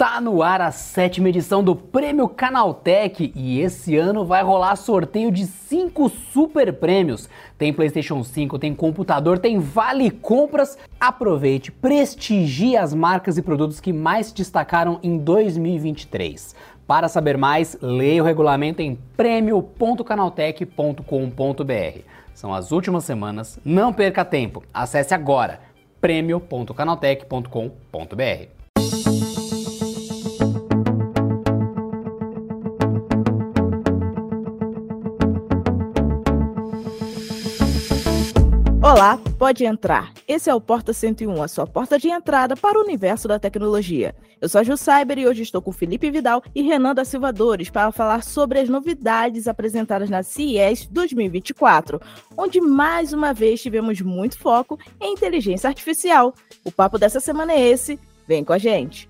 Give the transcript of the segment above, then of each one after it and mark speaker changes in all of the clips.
Speaker 1: Tá no ar a sétima edição do Prêmio Canaltech e esse ano vai rolar sorteio de cinco super prêmios. Tem PlayStation 5, tem computador, tem vale compras. Aproveite, prestigie as marcas e produtos que mais destacaram em 2023. Para saber mais, leia o regulamento em prêmio.canaltech.com.br. São as últimas semanas, não perca tempo. Acesse agora prêmio.canaltech.com.br.
Speaker 2: Olá, pode entrar. Esse é o Porta 101, a sua porta de entrada para o universo da tecnologia. Eu sou a Ju Cyber e hoje estou com Felipe Vidal e Renan da Silva Dores para falar sobre as novidades apresentadas na CES 2024, onde mais uma vez tivemos muito foco em inteligência artificial. O papo dessa semana é esse. Vem com a gente.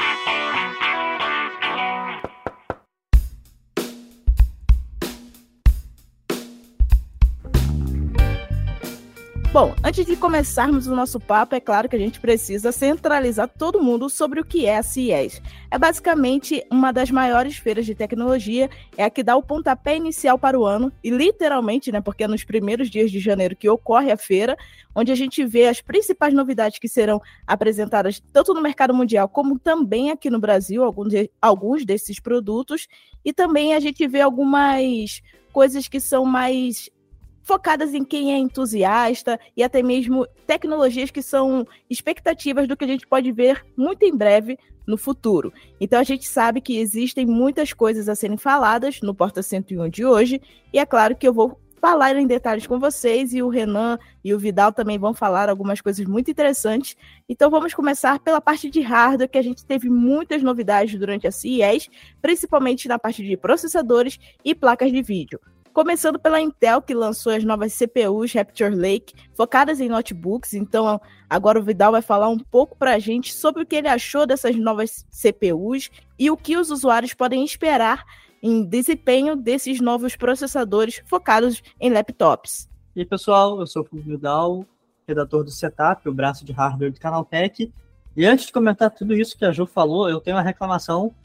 Speaker 2: Bom, antes de começarmos o nosso papo, é claro que a gente precisa centralizar todo mundo sobre o que é a CIES. É basicamente uma das maiores feiras de tecnologia, é a que dá o pontapé inicial para o ano, e literalmente, né, porque é nos primeiros dias de janeiro que ocorre a feira, onde a gente vê as principais novidades que serão apresentadas tanto no mercado mundial como também aqui no Brasil, alguns, alguns desses produtos, e também a gente vê algumas coisas que são mais focadas em quem é entusiasta e até mesmo tecnologias que são expectativas do que a gente pode ver muito em breve no futuro. Então a gente sabe que existem muitas coisas a serem faladas no Porta 101 de hoje, e é claro que eu vou falar em detalhes com vocês e o Renan e o Vidal também vão falar algumas coisas muito interessantes. Então vamos começar pela parte de hardware, que a gente teve muitas novidades durante a CES, principalmente na parte de processadores e placas de vídeo. Começando pela Intel, que lançou as novas CPUs Raptor Lake, focadas em notebooks. Então, agora o Vidal vai falar um pouco para a gente sobre o que ele achou dessas novas CPUs e o que os usuários podem esperar em desempenho desses novos processadores focados em laptops.
Speaker 3: E aí, pessoal, eu sou o Vidal, redator do Setup, o braço de hardware do Canaltech. E antes de comentar tudo isso que a Ju falou, eu tenho uma reclamação.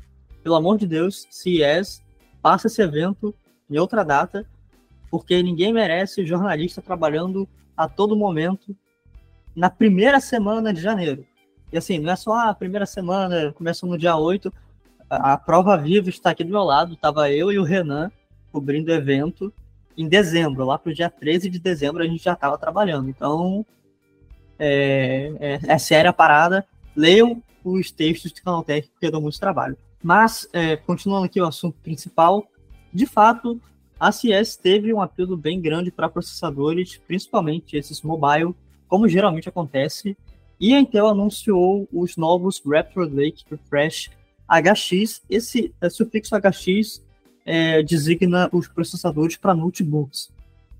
Speaker 3: Pelo amor de Deus, CES, passa esse evento em outra data, porque ninguém merece jornalista trabalhando a todo momento na primeira semana de janeiro. E assim, não é só a primeira semana, começa no dia 8. A, prova viva está aqui do meu lado. Estava eu e o Renan cobrindo o evento em dezembro. Lá para o dia 13 de dezembro a gente já estava trabalhando. Então, é, é, é, séria a parada. Leiam os textos do Canaltech, porque dão muito trabalho. Mas, é, continuando aqui o assunto principal, de fato, a CS teve um apelo bem grande para processadores, principalmente esses mobile, como geralmente acontece, e a Intel anunciou os novos Raptor Lake Refresh HX. Esse é, sufixo HX é, designa os processadores para notebooks.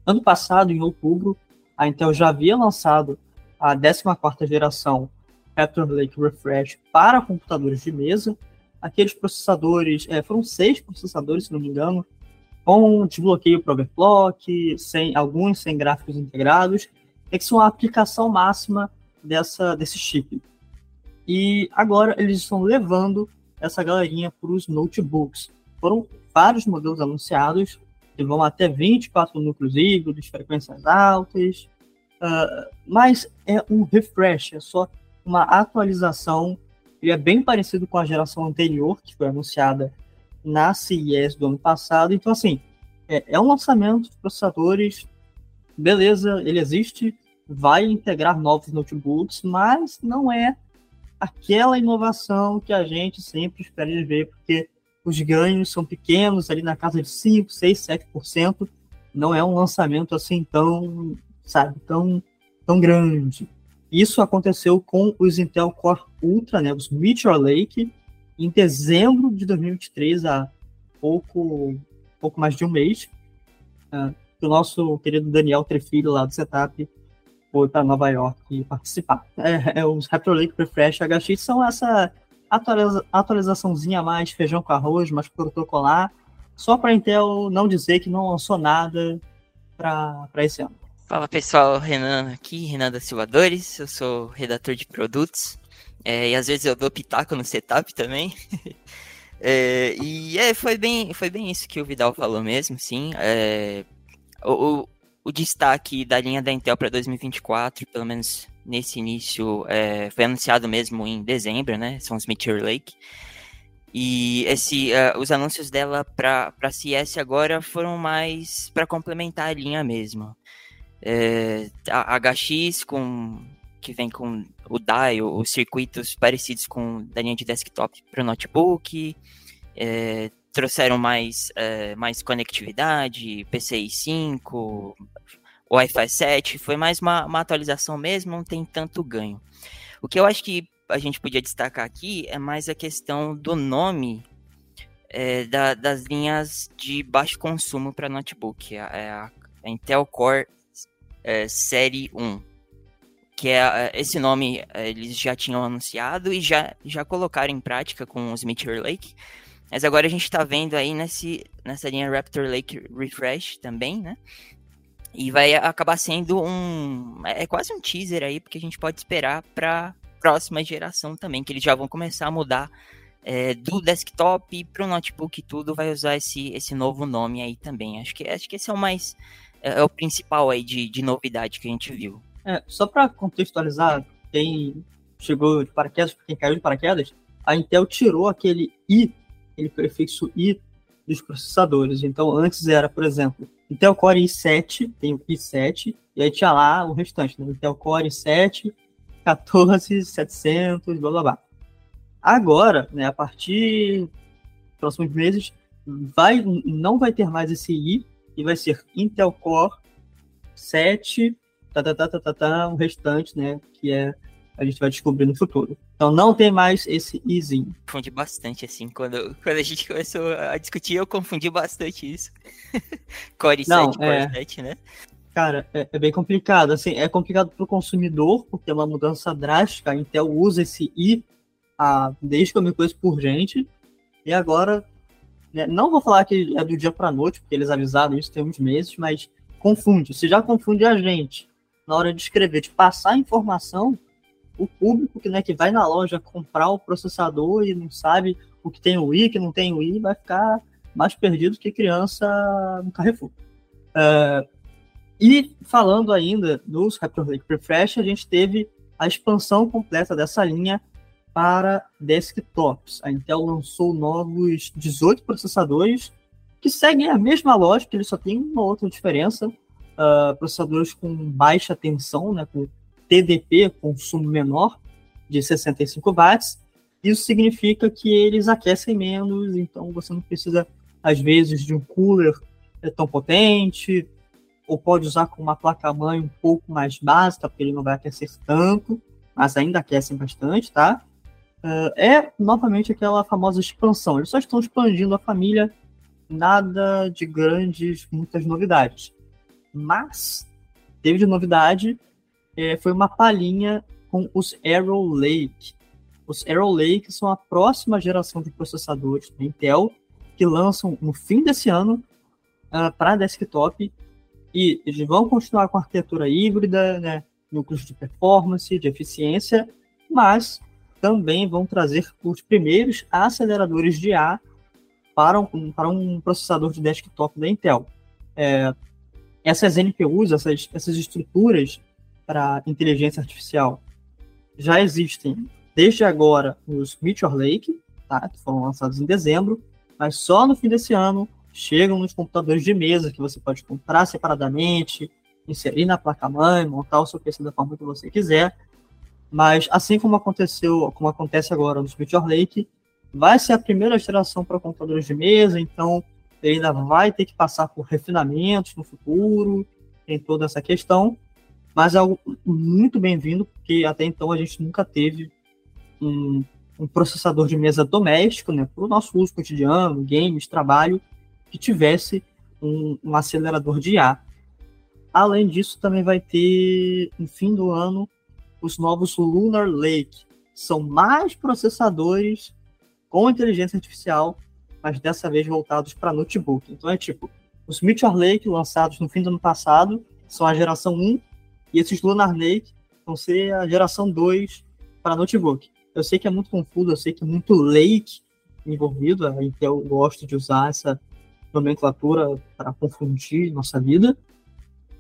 Speaker 3: Ano passado, em outubro, a Intel já havia lançado a 14ª geração Raptor Lake Refresh para computadores de mesa, aqueles processadores, é, foram seis processadores, se não me engano, com desbloqueio para overclock, sem, alguns sem gráficos integrados, é que são a aplicação máxima dessa, desse chip. E agora eles estão levando essa galerinha para os notebooks. Foram vários modelos anunciados, que vão até 24 núcleos híbridos, frequências altas, uh, mas é um refresh, é só uma atualização ele é bem parecido com a geração anterior, que foi anunciada na CES do ano passado. Então, assim, é, é um lançamento de processadores, beleza, ele existe, vai integrar novos notebooks, mas não é aquela inovação que a gente sempre espera ver, porque os ganhos são pequenos, ali na casa de 5, 6, 7%. Não é um lançamento assim tão, sabe, tão, tão grande. Isso aconteceu com os Intel Core Ultra, né, os Meteor Lake, em dezembro de 2023, há pouco, pouco mais de um mês. Uh, o nosso querido Daniel Trefilho, lá do Setup, foi para Nova York participar. É, é, os Raptor Lake Refresh HX são essa atualiza atualizaçãozinha mais feijão com arroz, mais protocolar, só para Intel não dizer que não lançou nada para esse ano.
Speaker 4: Fala pessoal, Renan aqui, Renan da Silvadores, eu sou redator de produtos é, e às vezes eu dou pitaco no setup também. é, e é, foi, bem, foi bem isso que o Vidal falou mesmo, sim. É, o, o, o, destaque da linha da Intel para 2024, pelo menos nesse início, é, foi anunciado mesmo em dezembro, né? São os Meteor Lake. E esse, uh, os anúncios dela para CS agora foram mais para complementar a linha mesmo. É, a HX com que vem com o dial, os circuitos parecidos com da linha de desktop para o notebook. É, trouxeram mais, é, mais conectividade, PCI 5, Wi-Fi 7. Foi mais uma, uma atualização mesmo, não tem tanto ganho. O que eu acho que a gente podia destacar aqui é mais a questão do nome é, da, das linhas de baixo consumo para notebook. É a, a Intel Core é, Série 1. Que é, é esse nome é, eles já tinham anunciado e já, já colocaram em prática com os Meteor Lake. Mas agora a gente está vendo aí nesse, nessa linha Raptor Lake Refresh também, né? E vai acabar sendo um. É quase um teaser aí, porque a gente pode esperar para próxima geração também, que eles já vão começar a mudar é, do desktop para o notebook e tudo, vai usar esse, esse novo nome aí também. Acho que, acho que esse é o mais é, é o principal aí de, de novidade que a gente viu.
Speaker 3: É, só para contextualizar, quem chegou de paraquedas, quem caiu de paraquedas, a Intel tirou aquele i, aquele prefixo i dos processadores. Então, antes era, por exemplo, Intel Core i7, tem o i7, e aí tinha lá o restante, né? Intel Core i7, 14.700, blá blá blá. Agora, né, a partir dos próximos meses, vai, não vai ter mais esse i, e vai ser Intel Core 7, tá, tá, tá, tá, tá, tá, o restante, né, que é a gente vai descobrir no futuro. Então não tem mais esse izinho.
Speaker 4: Confundi bastante, assim, quando, quando a gente começou a discutir, eu confundi bastante isso. Core não, 7, é... Core 7, né?
Speaker 3: Cara, é, é, bem complicado. Assim, é complicado para o consumidor, porque é uma mudança drástica. A Intel usa esse I a, desde que eu me conheço por gente. E agora né? Não vou falar que é do dia para noite, porque eles avisaram isso tem uns meses, mas confunde. Se já confunde a gente na hora de escrever, de passar informação, o público que, né, que vai na loja comprar o processador e não sabe o que tem o i, que não tem o i, vai ficar mais perdido que criança no Carrefour. Uh, e falando ainda dos Raptor Lake Refresh, a gente teve a expansão completa dessa linha para desktops. A Intel lançou novos 18 processadores que seguem a mesma lógica, eles só tem uma outra diferença. Uh, processadores com baixa tensão, né, com TDP, consumo menor, de 65 watts. Isso significa que eles aquecem menos, então você não precisa, às vezes, de um cooler tão potente, ou pode usar com uma placa-mãe um pouco mais básica, porque ele não vai aquecer tanto, mas ainda aquecem bastante, tá? Uh, é novamente aquela famosa expansão. Eles só estão expandindo a família, nada de grandes, muitas novidades. Mas teve de novidade, é, foi uma palhinha com os Arrow Lake. Os Arrow Lake são a próxima geração de processadores da Intel que lançam no fim desse ano uh, para desktop e eles vão continuar com a arquitetura híbrida, né, núcleos de performance, de eficiência, mas também vão trazer os primeiros aceleradores de A para um, para um processador de desktop da Intel. É, essas NPUs, essas, essas estruturas para inteligência artificial já existem desde agora nos Meteor Lake, tá, que foram lançados em dezembro, mas só no fim desse ano chegam nos computadores de mesa que você pode comprar separadamente, inserir na placa-mãe, montar o seu PC da forma que você quiser mas assim como aconteceu, como acontece agora no Meteor Lake, vai ser a primeira geração para computadores de mesa, então ele ainda vai ter que passar por refinamentos no futuro, tem toda essa questão. mas é algo muito bem-vindo, porque até então a gente nunca teve um, um processador de mesa doméstico, né, para o nosso uso cotidiano, games, trabalho, que tivesse um, um acelerador de IA. Além disso, também vai ter, no fim do ano, os novos Lunar Lake. São mais processadores com inteligência artificial, mas dessa vez voltados para notebook. Então é tipo, os Meteor Lake lançados no fim do ano passado são a geração 1 e esses Lunar Lake vão ser a geração 2 para notebook. Eu sei que é muito confuso, eu sei que é muito Lake envolvido, a Intel gosta de usar essa nomenclatura para confundir nossa vida,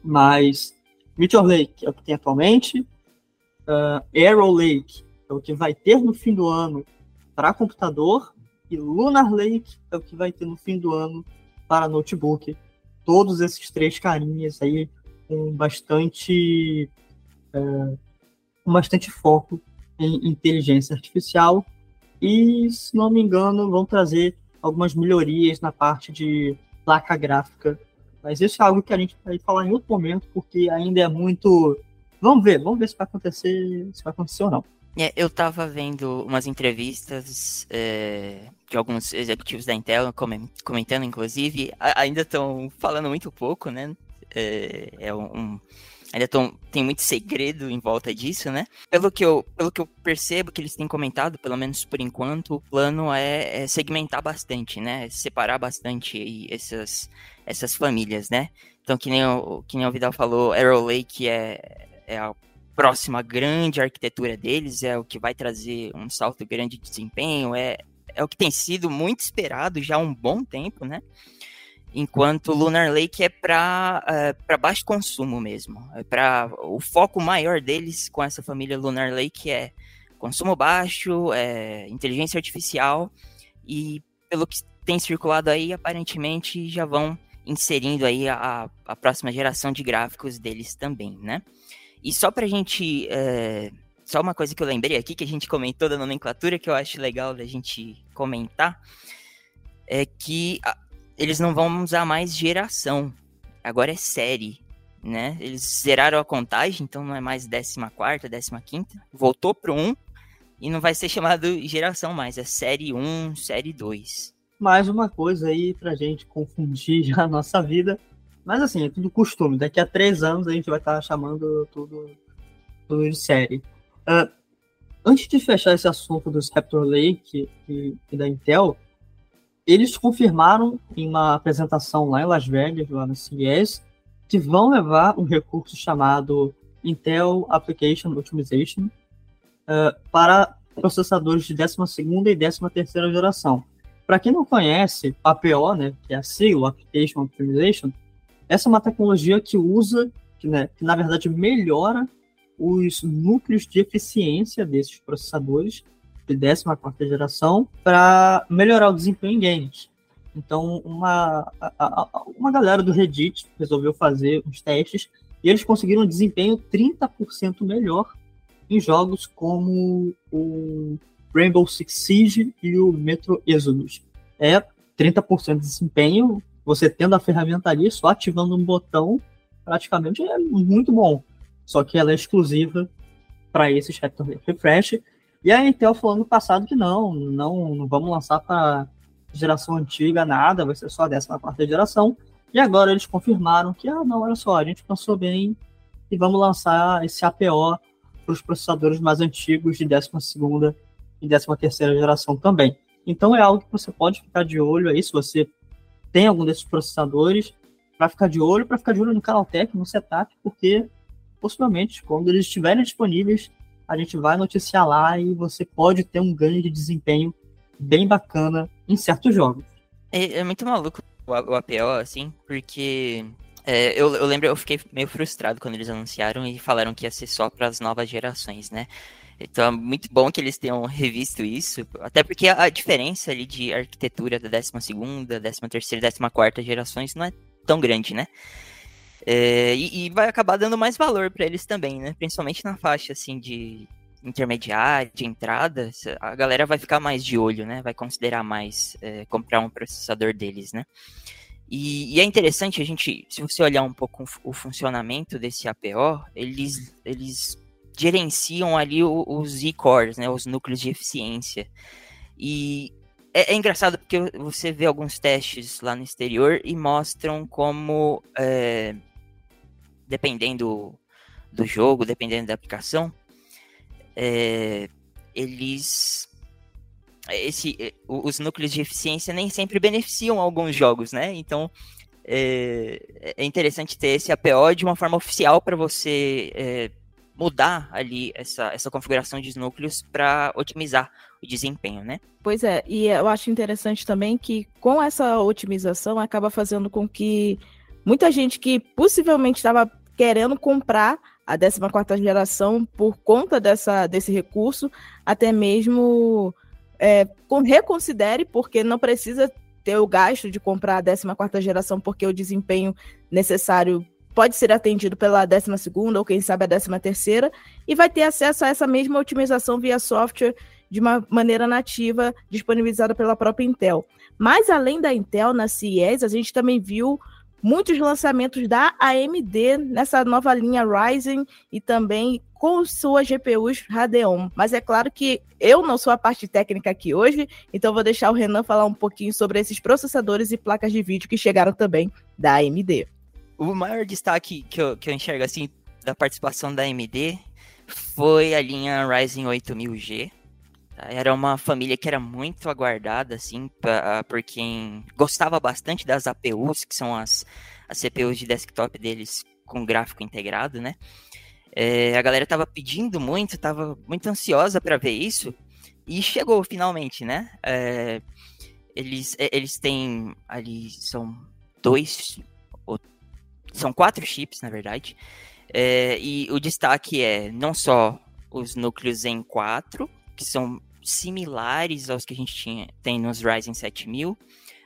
Speaker 3: mas Meteor Lake é o que tem atualmente, uh, Arrow Lake é o que vai ter no fim do ano para computador, e Lunar Lake é o que vai ter no fim do ano para notebook. Todos esses três carinhas aí com bastante, uh, com bastante foco em inteligência artificial e, se não me engano, vão trazer algumas melhorias na parte de placa gráfica. Mas isso é algo que a gente vai falar em outro momento, porque ainda é muito. Vamos ver, vamos ver se vai acontecer, se vai acontecer ou não.
Speaker 4: É, eu estava vendo umas entrevistas é, de alguns executivos da Intel comentando, inclusive, ainda estão falando muito pouco, né? É, é um, ainda tão, tem muito segredo em volta disso, né? Pelo que, eu, pelo que eu percebo que eles têm comentado, pelo menos por enquanto, o plano é, é segmentar bastante, né? Separar bastante essas, essas famílias, né? Então, que nem, o, que nem o Vidal falou, Arrow Lake é, é a próxima grande arquitetura deles, é o que vai trazer um salto grande de desempenho, é, é o que tem sido muito esperado já há um bom tempo, né? enquanto Lunar Lake é para é, baixo consumo mesmo. É para o foco maior deles com essa família Lunar Lake é consumo baixo, é, inteligência artificial e pelo que tem circulado aí, aparentemente já vão inserindo aí a, a próxima geração de gráficos deles também, né? E só para a gente é, só uma coisa que eu lembrei aqui que a gente comentou da nomenclatura que eu acho legal da gente comentar é que eles não vão usar mais geração. Agora é série, né? Eles zeraram a contagem, então não é mais 14 15 Voltou pro 1 e não vai ser chamado geração mais, é série 1, série 2.
Speaker 3: Mais uma coisa aí pra gente confundir a nossa vida. Mas assim, é tudo costume. Daqui a três anos a gente vai estar chamando tudo, tudo de série. Uh, antes de fechar esse assunto dos Raptor Lake e, e da Intel, eles confirmaram em uma apresentação lá em Las Vegas, lá no CES, que vão levar um recurso chamado Intel Application Optimization uh, para processadores de 12ª e 13ª geração. Para quem não conhece, APO, né, que é a sigla Application Optimization, essa é uma tecnologia que usa, que, né, que na verdade melhora os núcleos de eficiência desses processadores de 14 geração para melhorar o desempenho em games. Então, uma, uma galera do Reddit resolveu fazer uns testes e eles conseguiram um desempenho 30% melhor em jogos como o Rainbow Six Siege e o Metro Exodus. É 30% de desempenho, você tendo a ferramentaria, só ativando um botão, praticamente é muito bom. Só que ela é exclusiva para esses Raptor Refresh e a Intel falou no passado que não, não, não vamos lançar para geração antiga nada, vai ser só a 14 geração. E agora eles confirmaram que, ah, não, olha só, a gente pensou bem e vamos lançar esse APO para os processadores mais antigos de 12 e 13 geração também. Então é algo que você pode ficar de olho aí, se você tem algum desses processadores, para ficar de olho, para ficar de olho no Canaltech, no setup, porque possivelmente, quando eles estiverem disponíveis, a gente vai noticiar lá e você pode ter um ganho de desempenho bem bacana em certos jogos.
Speaker 4: É, é muito maluco o, o APO, assim, porque é, eu, eu, lembro, eu fiquei meio frustrado quando eles anunciaram e falaram que ia ser só para as novas gerações, né? Então é muito bom que eles tenham revisto isso, até porque a, diferença ali de arquitetura da 12 ª 13 ª e 14 gerações não é tão grande, né? É, e, e, vai acabar dando mais valor para eles também, né? Principalmente na faixa assim de intermediária, de entrada, a galera vai ficar mais de olho, né? Vai considerar mais é, comprar um processador deles, né? E, e, é interessante a gente, se você olhar um pouco o funcionamento desse APO, eles, eles gerenciam ali os e-cores, né, os núcleos de eficiência. E é, é, engraçado porque você vê alguns testes lá no exterior e mostram como, é, dependendo do jogo, dependendo da aplicação, é, eles esse, eh, os núcleos de eficiência nem sempre beneficiam alguns jogos, né? Então é, é interessante ter esse APO de uma forma oficial para você é, mudar ali essa, essa configuração de núcleos para otimizar o desempenho, né?
Speaker 2: Pois é, e eu acho interessante também que com essa otimização acaba fazendo com que muita gente que possivelmente estava querendo comprar a 14 geração por conta dessa, desse recurso, até mesmo é, reconsidere, porque não precisa ter o gasto de comprar a 14 geração, porque o desempenho necessário pode ser atendido pela 12 ou quem sabe a 13 terceira, e vai ter acesso a essa mesma otimização via software de uma maneira nativa, disponibilizada pela própria Intel. Mas além da Intel na CES, a gente também viu muitos lançamentos da AMD nessa nova linha Ryzen e também com suas GPUs Radeon. Mas é claro que eu não sou a parte técnica aqui hoje, então vou deixar o Renan falar um pouquinho sobre esses processadores e placas de vídeo que chegaram também da AMD.
Speaker 4: O maior destaque que eu, que eu enxergo assim da participação da AMD foi a linha Ryzen 8000G. Tá? Era uma família que era muito aguardada, assim, pra, por quem gostava bastante das APUs, que são as, as CPUs de desktop deles com gráfico integrado, né? É, a galera tava pedindo muito, tava muito ansiosa para ver isso. E chegou finalmente, né? É, eles, é, eles têm ali, são dois, são quatro chips, na verdade. É, e o destaque é não só os núcleos em 4, que são similares aos que a gente tinha, tem nos Ryzen 7000,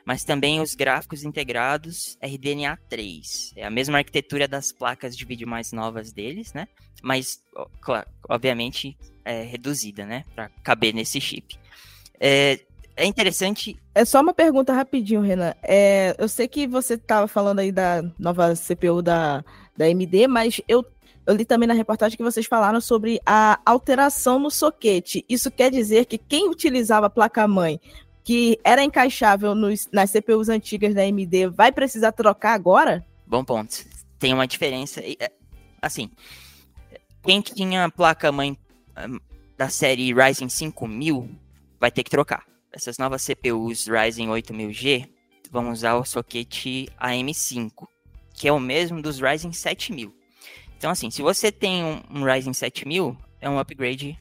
Speaker 4: mas também os gráficos integrados RDNA 3. É a mesma arquitetura das placas de vídeo mais novas deles, né? Mas, claro, obviamente, é reduzida, né? Para caber nesse chip. É, é interessante.
Speaker 2: É só uma pergunta rapidinho, Renan. É, eu sei que você estava falando aí da nova CPU da, da AMD, mas eu eu li também na reportagem que vocês falaram sobre a alteração no soquete. Isso quer dizer que quem utilizava a placa-mãe que era encaixável nos, nas CPUs antigas da AMD vai precisar trocar agora?
Speaker 4: Bom ponto. Tem uma diferença. É, assim, quem tinha placa-mãe hum, da série Ryzen 5000 vai ter que trocar. Essas novas CPUs Ryzen 8000G vão usar o soquete AM5, que é o mesmo dos Ryzen 7000. Então, assim, se você tem um, um Ryzen 7000, é um upgrade.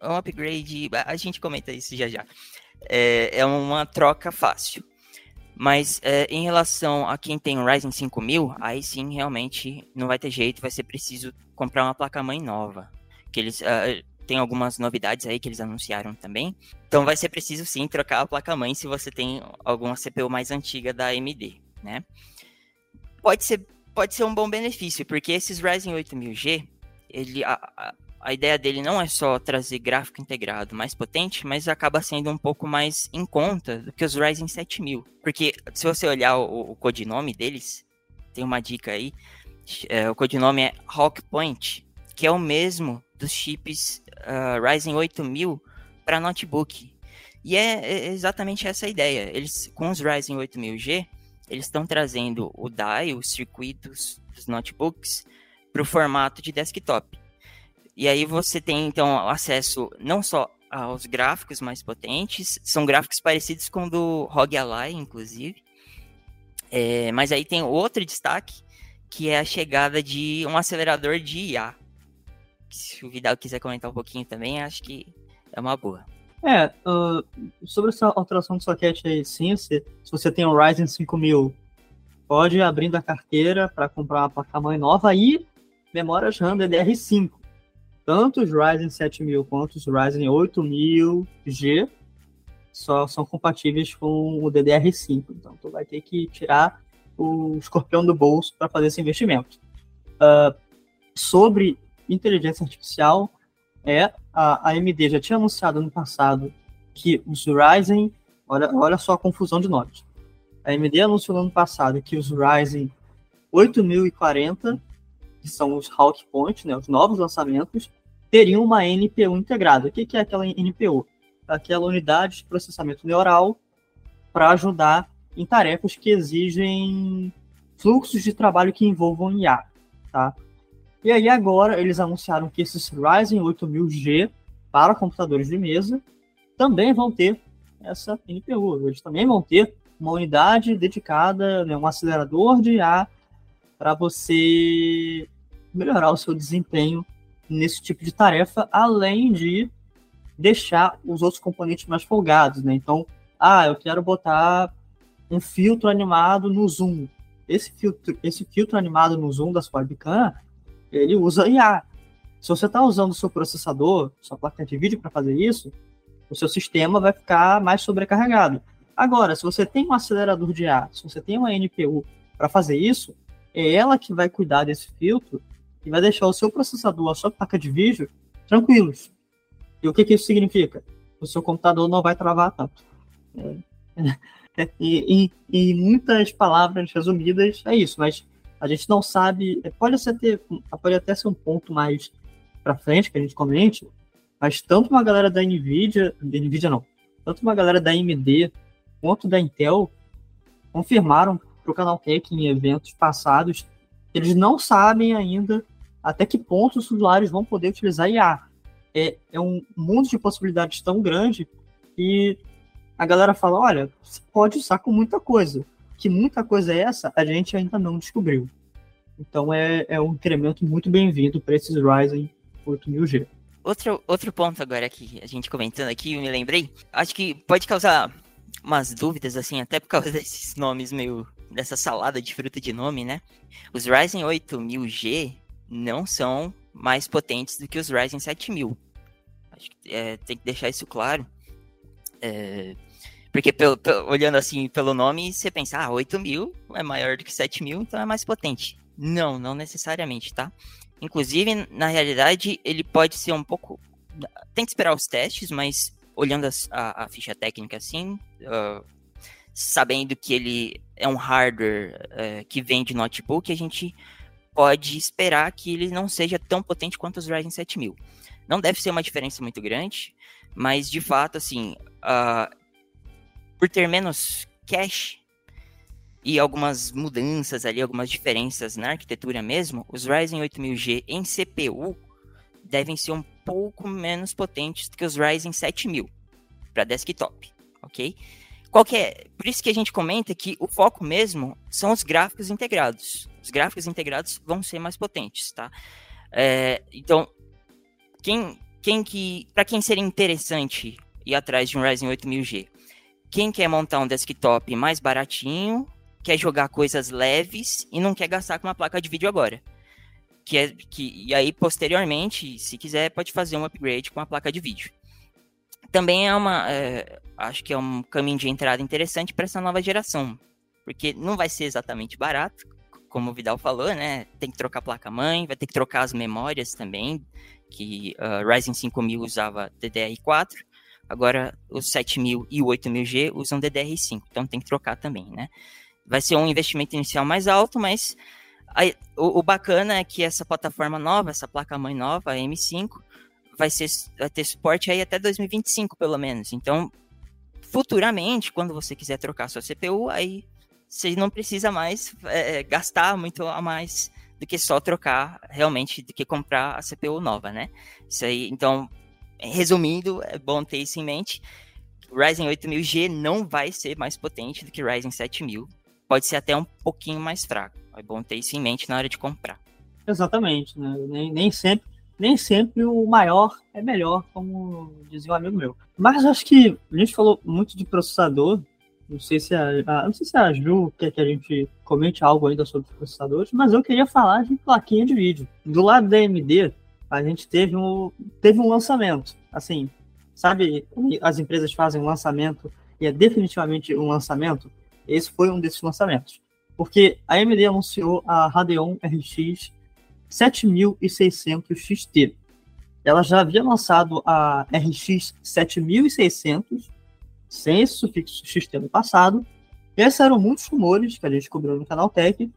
Speaker 4: É um upgrade. A gente comenta isso já já. É, é uma troca fácil. Mas é, em relação a quem tem um Ryzen 5000, aí sim realmente não vai ter jeito, vai ser preciso comprar uma placa-mãe nova. Que eles uh, tem algumas novidades aí que eles anunciaram também. Então vai ser preciso sim trocar a placa-mãe se você tem alguma CPU mais antiga da AMD, né? Pode ser pode ser um bom benefício, porque esses Ryzen 8000G, ele, a, a, ideia dele não é só trazer gráfico integrado mais potente, mas acaba sendo um pouco mais em conta do que os Ryzen 7000. Porque se você olhar o, o codinome deles, tem uma dica aí, é, o codinome é Hawk Point, que é o mesmo dos chips uh, Ryzen 8000 para notebook. E é, é exatamente essa a ideia. Eles, com os Ryzen 8000G, eles estão trazendo o DAI, os circuitos dos notebooks, para o formato de desktop. E aí você tem, então, acesso não só aos gráficos mais potentes, são gráficos parecidos com o do ROG Ally, inclusive. É, mas aí tem outro destaque, que é a chegada de um acelerador de IA. Se o Vidal quiser comentar um pouquinho também, acho que é uma boa.
Speaker 3: É, uh, sobre essa alteração de soquete aí, sim, se, se você tem um Ryzen 5000, pode ir abrindo a carteira para comprar uma placa-mãe nova e memórias RAM DDR5. Tanto os Ryzen 7000 quanto os Ryzen 8000G só são compatíveis com o DDR5. Então, tu vai ter que tirar o escorpião do bolso para fazer esse investimento. Uh, sobre inteligência artificial, é a AMD já tinha anunciado no passado que os Ryzen, olha, olha só a confusão de nomes. A AMD anunciou no ano passado que os Ryzen 8040, que são os Hawk Point, né, os novos lançamentos, teriam uma NPU integrada. O que é aquela NPU? Aquela unidade de processamento neural para ajudar em tarefas que exigem fluxos de trabalho que envolvam IA, tá? E aí agora eles anunciaram que esses Ryzen 8000G para computadores de mesa também vão ter essa NPU. Eles também vão ter uma unidade dedicada, né, um acelerador de IA para você melhorar o seu desempenho nesse tipo de tarefa, além de deixar os outros componentes mais folgados, né? Então, ah, eu quero botar um filtro animado no zoom. Esse filtro, esse filtro animado no zoom da sua webcam, ele usa IA. Se você está usando o seu processador, sua placa de vídeo para fazer isso, o seu sistema vai ficar mais sobrecarregado. Agora, se você tem um acelerador de IA, se você tem uma NPU para fazer isso, é ela que vai cuidar desse filtro e vai deixar o seu processador, a sua placa de vídeo tranquilos. E o que, que isso significa? O seu computador não vai travar tanto. É, é, e, em muitas palavras resumidas, é isso, mas a gente não sabe, pode, ter, pode até ser um ponto mais para frente que a gente comente, mas tanto uma galera da Nvidia, da Nvidia não, tanto uma galera da AMD quanto da Intel confirmaram para o canal Tech em eventos passados que eles não sabem ainda até que ponto os usuários vão poder utilizar IA. É, é um mundo de possibilidades tão grande que a galera fala, olha, você pode usar com muita coisa. Que muita coisa é essa, a gente ainda não descobriu. Então é, é um incremento muito bem-vindo para esses Ryzen 8000G.
Speaker 4: Outro, outro ponto agora que a gente comentando aqui, eu me lembrei, acho que pode causar umas dúvidas, assim, até por causa desses nomes meio. dessa salada de fruta de nome, né? Os Ryzen 8000G não são mais potentes do que os Ryzen 7000. Acho que é, tem que deixar isso claro. É, porque pelo, pelo, olhando assim pelo nome, você pensa, ah, 8000 é maior do que 7000, então é mais potente. Não, não necessariamente, tá? Inclusive, na realidade, ele pode ser um pouco. Tem que esperar os testes, mas olhando a, a, a ficha técnica assim, uh, sabendo que ele é um hardware uh, que vem de notebook, a gente pode esperar que ele não seja tão potente quanto os Ryzen 7000. Não deve ser uma diferença muito grande, mas de fato, assim, uh, por ter menos cache e algumas mudanças ali, algumas diferenças na arquitetura mesmo, os Ryzen 8000G em CPU devem ser um pouco menos potentes do que os Ryzen 7000 para desktop, ok? Qual é? Por isso que a gente comenta que o foco mesmo são os gráficos integrados. Os gráficos integrados vão ser mais potentes, tá? É, então, quem, quem que, para quem seria interessante ir atrás de um Ryzen 8000G? Quem quer montar um desktop mais baratinho, quer jogar coisas leves e não quer gastar com uma placa de vídeo agora. Que é, que, e aí, posteriormente, se quiser, pode fazer um upgrade com a placa de vídeo. Também é uma. É, acho que é um caminho de entrada interessante para essa nova geração. Porque não vai ser exatamente barato, como o Vidal falou, né? Tem que trocar a placa-mãe, vai ter que trocar as memórias também, que uh, Ryzen 5000 usava DDR4, agora os 7000 e o 8000G usam DDR5, então tem que trocar também, né? Vai ser um investimento inicial mais alto, mas aí, o, o, bacana é que essa plataforma nova, essa placa-mãe nova, a M5, vai, ser, vai ter suporte aí até 2025, pelo menos. Então, futuramente, quando você quiser trocar sua CPU, aí você não precisa mais é, é, gastar muito a mais do que só trocar realmente, do que comprar a CPU nova, né? Isso aí, então, resumindo, é bom ter isso em mente. Ryzen 8000G não vai ser mais potente do que Ryzen 7000. Pode ser até um pouquinho mais fraco. É bom ter isso em mente na hora de comprar.
Speaker 3: Exatamente, né? Nem, nem sempre nem sempre o maior é melhor, como dizia um amigo meu. Mas acho que a gente falou muito de processador. Não sei se a, a não sei se a Ju quer que a gente comente algo ainda sobre processadores, mas eu queria falar de plaquinha de vídeo. Do lado da AMD, a gente teve um, teve um lançamento. Assim, sabe, as empresas fazem um lançamento e é definitivamente um lançamento. Esse foi um desses lançamentos. Porque a AMD anunciou a Radeon RX 7600 XT. Ela já havia lançado a RX 7600, sem esse sufixo XT no passado, E esses eram muitos rumores que a gente cobriu no canal Tech,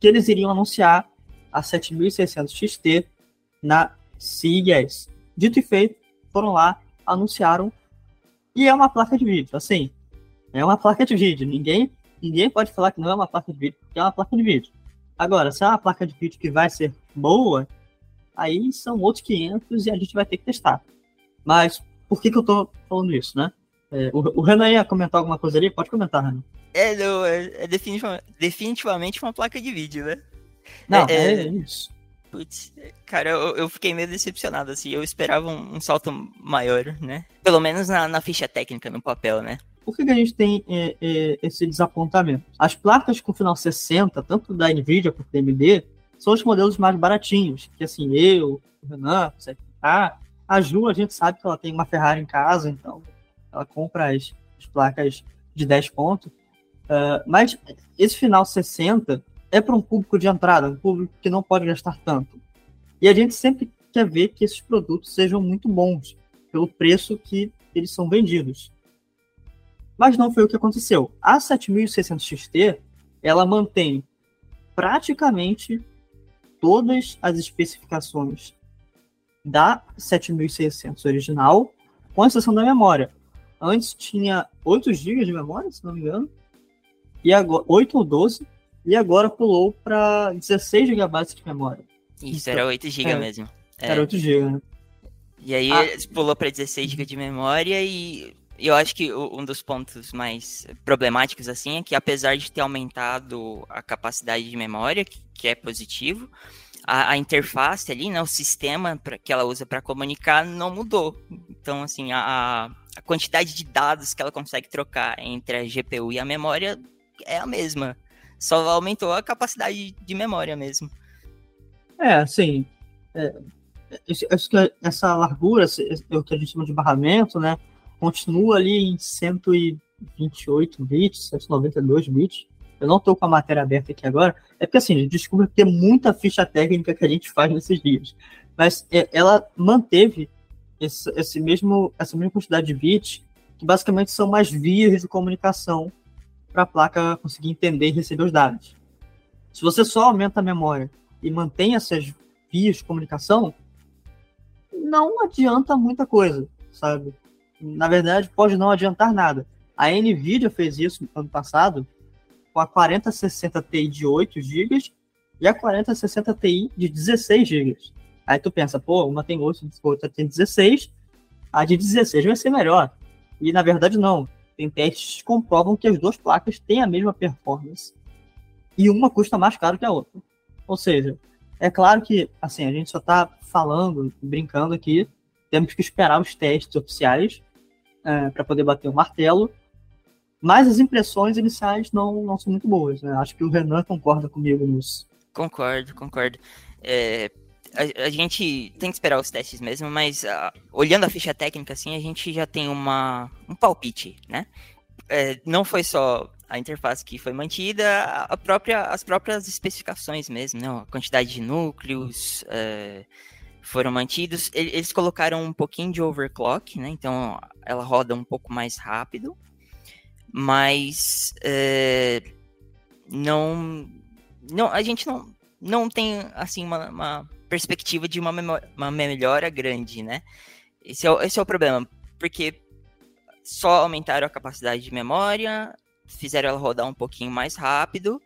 Speaker 3: que eles iriam anunciar a 7600 XT na CES. Dito e feito, foram lá, anunciaram, e é uma placa de vídeo, assim, é uma placa de vídeo, ninguém, ninguém pode falar que não é uma placa de vídeo, porque é uma placa de vídeo. Agora, se é uma placa de vídeo que vai ser boa, aí são outros 500 e a gente vai ter que testar. Mas por que, que eu tô falando isso, né? É, o, o Renan ia comentar alguma coisa ali? Pode comentar, Renan.
Speaker 4: É, não, é, é definitivamente, definitivamente uma placa de vídeo, né?
Speaker 3: Não, é, é isso.
Speaker 4: Putz, cara, eu, eu, fiquei meio decepcionado, assim, eu esperava um, um salto maior, né? Pelo menos na, na, ficha técnica, no papel, né?
Speaker 3: Por que, que a gente tem é, é, esse desapontamento? As placas com final 60, tanto da NVIDIA quanto da AMD, são os modelos mais baratinhos, que assim, eu, o Renan, ah, a Ju, a gente sabe que ela tem uma Ferrari em casa, então ela compra as, as placas de 10 pontos. Uh, mas esse final 60 é para um público de entrada, um público que não pode gastar tanto. E a gente sempre quer ver que esses produtos sejam muito bons, pelo preço que eles são vendidos. Mas não foi o que aconteceu. A 7600 XT, ela mantém praticamente todas as especificações da 7600 original, com exceção da memória. Antes tinha 8 GB de memória, se não me engano, e agora 8 ou 12, e agora pulou para 16 GB de memória.
Speaker 4: Isso, então, era 8 GB é, mesmo.
Speaker 3: É. Era 8 GB, né?
Speaker 4: E aí ah. pulou para 16 GB de memória e eu acho que um dos pontos mais problemáticos assim é que apesar de ter aumentado a capacidade de memória, que é positivo, a, a interface ali, né, o sistema pra, que ela usa para comunicar não mudou. Então, assim, a, a quantidade de dados que ela consegue trocar entre a GPU e a memória é a mesma. Só aumentou a capacidade de memória mesmo.
Speaker 3: É, assim, é, acho que essa largura, é o que a gente chama de barramento, né, continua ali em 128 bits, 192 bits. Eu não estou com a matéria aberta aqui agora. É porque, assim, desculpa que tem muita ficha técnica que a gente faz nesses dias. Mas é, ela manteve esse, esse, mesmo, essa mesma quantidade de bits, que basicamente são mais vias de comunicação para a placa conseguir entender e receber os dados. Se você só aumenta a memória e mantém essas vias de comunicação, não adianta muita coisa, sabe? Na verdade, pode não adiantar nada. A Nvidia fez isso ano passado com a 4060 Ti de 8 GB e a 4060 Ti de 16 GB. Aí tu pensa, pô, uma tem 8, outra tem 16, a de 16 vai ser melhor. E na verdade não. Tem testes que comprovam que as duas placas têm a mesma performance. E uma custa mais caro que a outra. Ou seja, é claro que assim, a gente só está falando, brincando aqui, temos que esperar os testes oficiais é, para poder bater o martelo. Mas as impressões iniciais não, não são muito boas. Né? Acho que o Renan concorda comigo nisso.
Speaker 4: Concordo, concordo. É, a, a, gente tem que esperar os testes mesmo, mas uh, olhando a ficha técnica, assim, a gente já tem uma, um palpite, né? É, não foi só a interface que foi mantida, a própria, as próprias especificações mesmo, né? A quantidade de núcleos é, foram mantidos. Eles colocaram um pouquinho de overclock, né? Então ela roda um pouco mais rápido mas é, não, não, a gente não, não tem assim uma, uma perspectiva de uma, uma melhora grande, né? Esse é, esse é o problema, porque só aumentaram a capacidade de memória, fizeram ela rodar um pouquinho mais rápido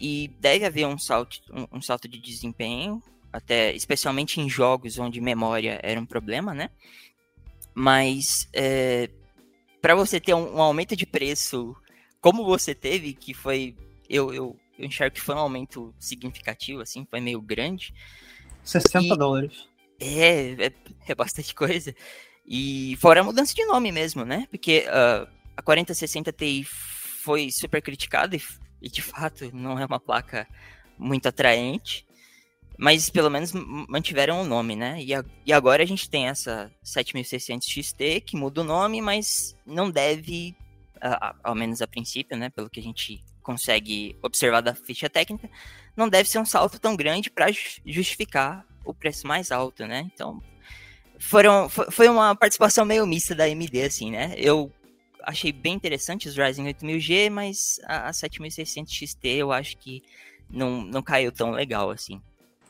Speaker 4: e deve haver um salto, um, um salto de desempenho, até especialmente em jogos onde memória era um problema, né? Mas é, para você ter um, um, aumento de preço como você teve, que foi. Eu, eu, eu enxergo que foi um aumento significativo, assim, foi meio grande.
Speaker 3: 60 e, dólares.
Speaker 4: É, é, é, bastante coisa. E fora a mudança de nome mesmo, né? Porque uh, a 4060 Ti foi super criticada e, e de fato não é uma placa muito atraente. Mas pelo menos mantiveram o nome, né? E, a, e agora a gente tem essa 7600 XT que muda o nome, mas não deve, a, a, ao menos a princípio, né? Pelo que a gente consegue observar da ficha técnica, não deve ser um salto tão grande para justificar o preço mais alto, né? Então, foram, foi uma participação meio mista da AMD, assim, né? Eu achei bem interessante os Ryzen 8000G, mas a, a 7600 XT eu acho que não, não caiu tão legal assim.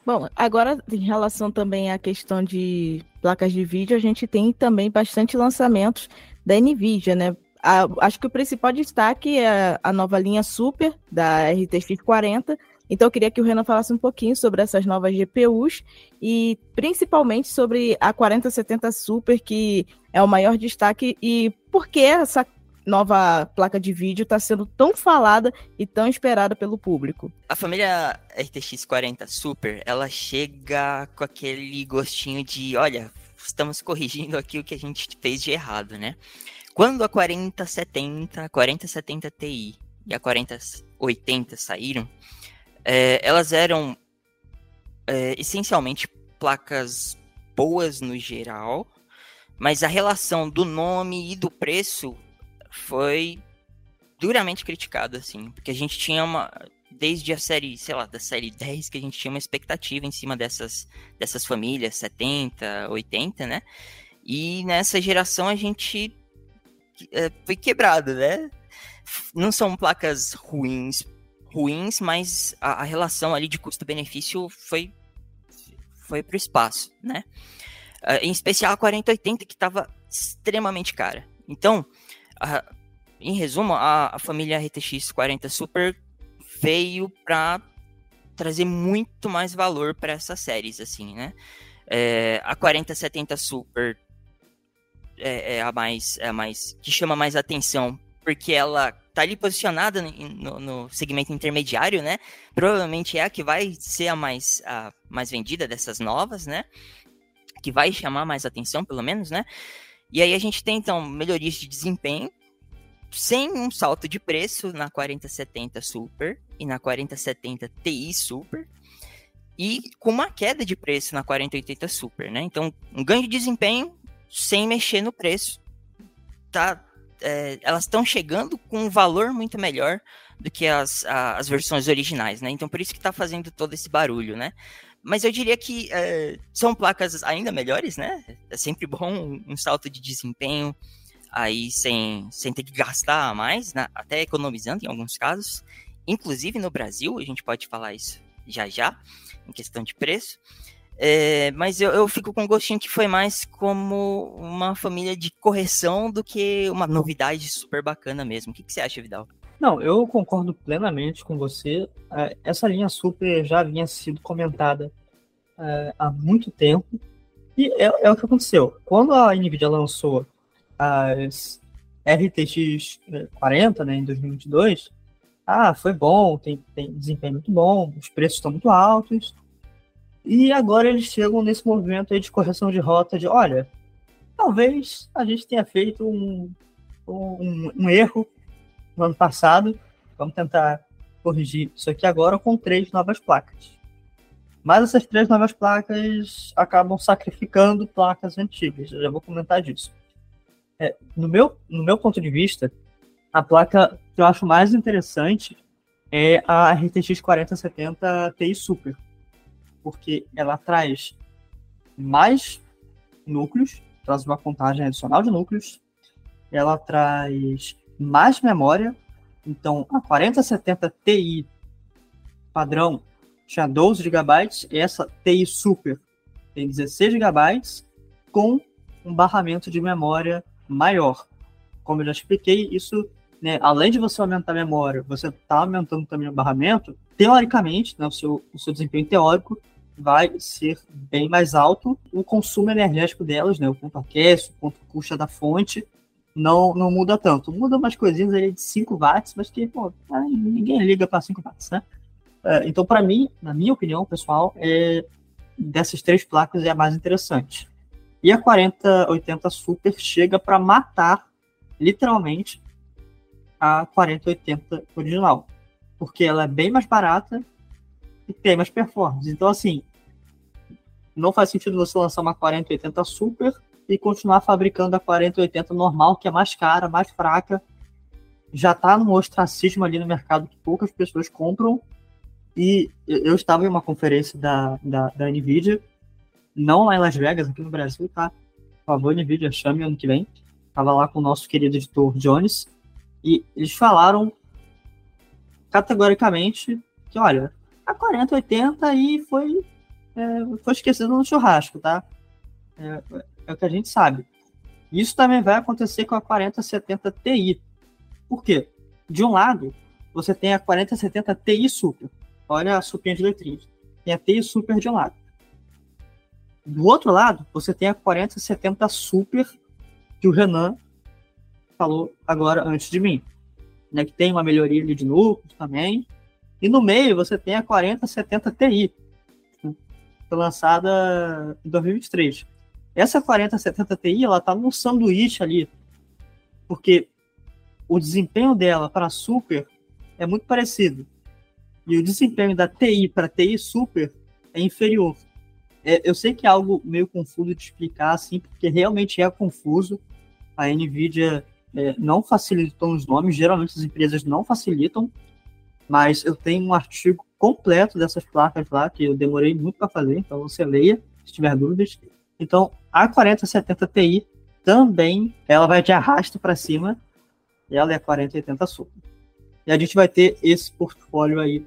Speaker 2: Bom, agora em relação também à questão de placas de vídeo, a gente tem também bastante lançamentos da Nvidia, né? A, acho que o principal destaque é a nova linha Super da RTX 40. Então eu queria que o Renan falasse um pouquinho sobre essas novas GPUs e principalmente sobre a 4070 Super, que é o maior destaque, e por que essa nova placa de vídeo está sendo tão falada e tão esperada pelo público.
Speaker 4: A família RTX 40 Super, ela chega com aquele gostinho de, olha, estamos corrigindo aqui o que a gente fez de errado, né? Quando a 4070, a 4070 Ti e a 4080 saíram, é, elas eram é, essencialmente placas boas no geral, mas a relação do nome e do preço foi duramente criticada, assim, porque a gente tinha uma. Desde a série, sei lá, da série 10, que a gente tinha uma expectativa em cima dessas, dessas famílias, 70, 80, né? E nessa geração a gente é, foi quebrado, né? Não são placas ruins, ruins, mas a, a relação ali de custo-benefício foi foi para o espaço, né? Uh, em especial a 4080 que estava extremamente cara. Então, em resumo, a, a, família RTX 40 Super veio para trazer muito mais valor para essas séries, assim, né? É, a 4070 Super é, é, a mais, é a mais que chama mais atenção, porque ela tá ali posicionada no, no, segmento intermediário, né? Provavelmente é a que vai ser a mais, a mais vendida dessas novas, né? Que vai chamar mais atenção, pelo menos, né? E aí a gente tem, então, melhorias de desempenho, sem um salto de preço na 4070 Super e na 4070 Ti Super, e com uma queda de preço na 4080 Super, né? Então, um ganho de desempenho sem mexer no preço. Tá, é, elas estão chegando com um valor muito melhor do que as, a, as versões originais, né? Então por isso que está fazendo todo esse barulho, né? Mas eu diria que é, são placas ainda melhores, né? É sempre bom um, salto de desempenho aí sem, sem ter que gastar mais, né? até economizando em alguns casos. Inclusive no Brasil, a gente pode falar isso já já, em questão de preço. É, mas eu, eu fico com um gostinho que foi mais como uma família de correção do que uma novidade super bacana mesmo. O que, que você acha, Vidal?
Speaker 3: Não, eu concordo plenamente com você. É, essa linha super já vinha sido comentada é, há muito tempo. E é, é, o que aconteceu. Quando a NVIDIA lançou as RTX 40 né, em 2022, ah, foi bom, tem, tem desempenho muito bom, os preços estão muito altos. E agora eles chegam nesse movimento de correção de rota de, olha, talvez a gente tenha feito um, um, um erro no ano passado, vamos tentar corrigir isso aqui agora com três novas placas. Mas essas três novas placas acabam sacrificando placas antigas, eu já vou comentar disso. É, no, meu, no meu ponto de vista, a placa que eu acho mais interessante é a RTX 4070 Ti Super porque ela traz mais núcleos, traz uma contagem adicional de núcleos, ela traz mais memória, então a 4070 Ti padrão tinha 12 GB, essa TI Super tem 16 GB, com um barramento de memória maior. Como eu já expliquei, isso, né, além de você aumentar a memória, você está aumentando também o barramento, teoricamente, né, o, seu, o seu desempenho teórico vai ser bem mais alto. O consumo energético delas, né, o quanto aquece, o quanto custa da fonte, não, não muda tanto. Muda umas coisinhas ali de 5 watts, mas que pô, ninguém liga para 5 watts, né? É, então, para mim, na minha opinião, pessoal, é, dessas três placas é a mais interessante. E a 4080 Super chega para matar, literalmente, a 4080 original. Porque ela é bem mais barata e tem mais performance. Então, assim, não faz sentido você lançar uma 4080 Super e continuar fabricando a 4080 normal, que é mais cara, mais fraca. Já está num ostracismo ali no mercado que poucas pessoas compram. E eu estava em uma conferência da, da, da NVIDIA, não lá em Las Vegas, aqui no Brasil, tá? Por favor, NVIDIA, chame ano que vem. Estava lá com o nosso querido editor Jones, e eles falaram categoricamente que, olha, a 4080 aí foi, é, foi esquecido no churrasco, tá? É, é, o que a gente sabe. Isso também vai acontecer com a 4070 Ti. Por quê? De um lado, você tem a 4070 Ti Super. Olha a supinha de letrinhas. Tem a Ti Super de um lado. Do outro lado, você tem a 4070 Super, que o Renan falou agora antes de mim. Né, que tem uma melhoria de núcleos também. E no meio você tem a 4070 Ti, foi lançada em 2023. Essa 4070 Ti, ela tá num sanduíche ali, porque o desempenho dela para Super é muito parecido. E o desempenho da TI para TI Super é inferior. É, eu sei que é algo meio confuso de explicar, assim, porque realmente é confuso. A NVIDIA é, não facilitou os nomes, geralmente as empresas não facilitam, mas eu tenho um artigo completo dessas placas lá, que eu demorei muito para fazer, então você leia, se tiver dúvidas. Então, a 4070 Ti também, ela vai de arrasto para cima, ela é a 4080 Super. E a gente vai ter esse portfólio aí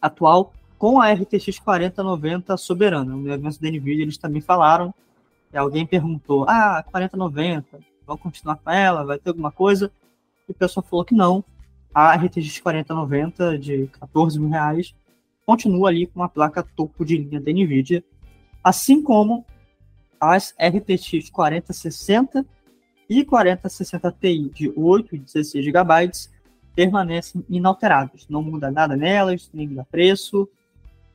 Speaker 3: atual com a RTX 4090 soberana. No evento da NVIDIA eles também falaram, e alguém perguntou, ah, 4090, vão continuar com ela, vai ter alguma coisa? E o pessoal falou que não, a RTX 4090 de 14 mil reais continua ali com uma placa topo de linha da NVIDIA, assim como as RTX 4060 e 4060 Ti de 8 e 16 GB permanecem inalteradas. Não muda nada nelas, nem muda preço.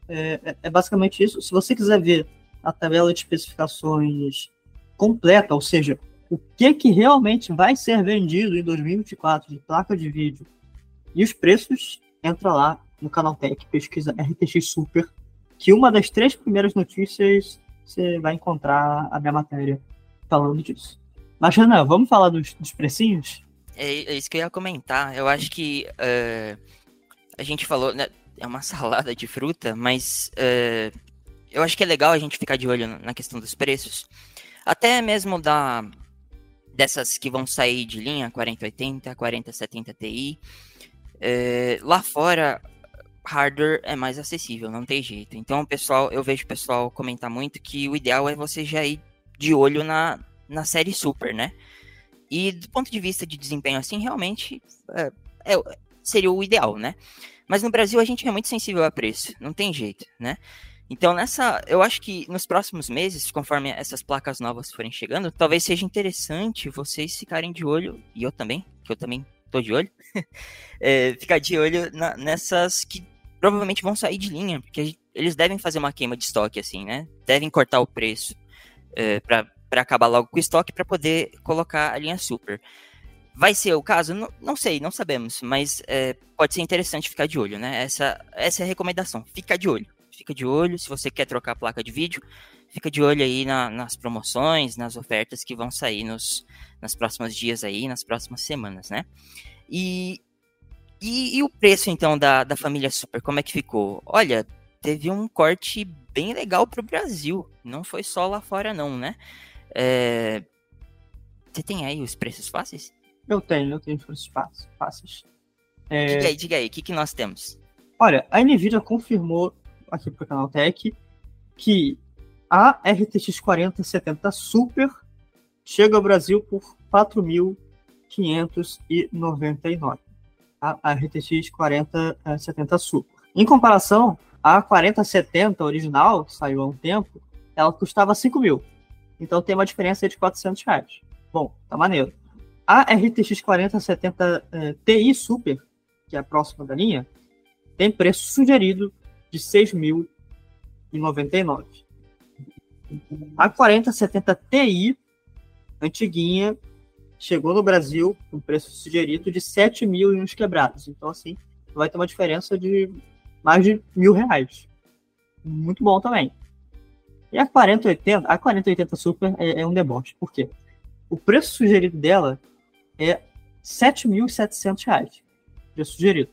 Speaker 3: É, é, é, basicamente isso. Se você quiser ver a tabela de especificações completa, ou seja, o que, que realmente vai ser vendido em 2024 de placa de vídeo e os preços, entra lá no canal Tech, pesquisa RTX Super, que uma das três primeiras notícias você vai encontrar a minha matéria falando disso. Mas, Renan, vamos falar dos, dos precinhos?
Speaker 4: É, é, isso que eu ia comentar. Eu acho que uh, a gente falou, né, é uma salada de fruta, mas uh, eu acho que é legal a gente ficar de olho na questão dos preços. Até mesmo da dessas que vão sair de linha, 4080, 4070 Ti. Uh, lá fora, hardware é mais acessível, não tem jeito. Então, pessoal, eu vejo o pessoal comentar muito que o ideal é você já ir de olho na, na série Super, né? E do ponto de vista de desempenho, assim, realmente é, é, seria o ideal, né? Mas no Brasil a gente é muito sensível a preço, não tem jeito, né? Então, nessa, eu acho que nos próximos meses, conforme essas placas novas forem chegando, talvez seja interessante vocês ficarem de olho, e eu também, que eu também tô de olho, é, ficar de olho na, nessas que provavelmente vão sair de linha, porque eles devem fazer uma queima de estoque, assim, né? Devem cortar o preço é, para acabar logo com o estoque para poder colocar a linha super. Vai ser o caso? Não, não sei, não sabemos, mas é, pode ser interessante ficar de olho, né? Essa, essa é a recomendação. Fica de olho. Fica de olho. Se você quer trocar a placa de vídeo, fica de olho aí na, nas promoções, nas ofertas que vão sair nos, nos próximos dias aí, nas próximas semanas, né? E e, e, o preço, então, da, da família Super, como é que ficou? Olha, teve um corte bem legal pro Brasil. Não foi só lá fora, não, né? É... Você tem aí os preços fáceis?
Speaker 3: Eu tenho, eu tenho os preços fáceis.
Speaker 4: É... Diga aí, diga aí, o que, que nós temos?
Speaker 3: Olha, a NVIDIA confirmou aqui pro canal Tech que a RTX 4070 Super chega ao Brasil por 4.599 a, RTX 4070 Super. Em comparação, a 4070 original, que saiu há um tempo, ela custava 5 mil. Então tem uma diferença de 400 reais. Bom, tá maneiro. A RTX 4070 eh, Ti Super, que é a próxima da linha, tem preço sugerido de 6.099. A 4070 Ti, antiguinha, chegou no Brasil com preço sugerido de 7 mil e uns quebrados. Então, assim, vai ter uma diferença de mais de mil reais. Muito bom também. E a 4080, a 4080 Super é, é um deboche. Por quê? O preço sugerido dela é R$ 7.700. Preço sugerido.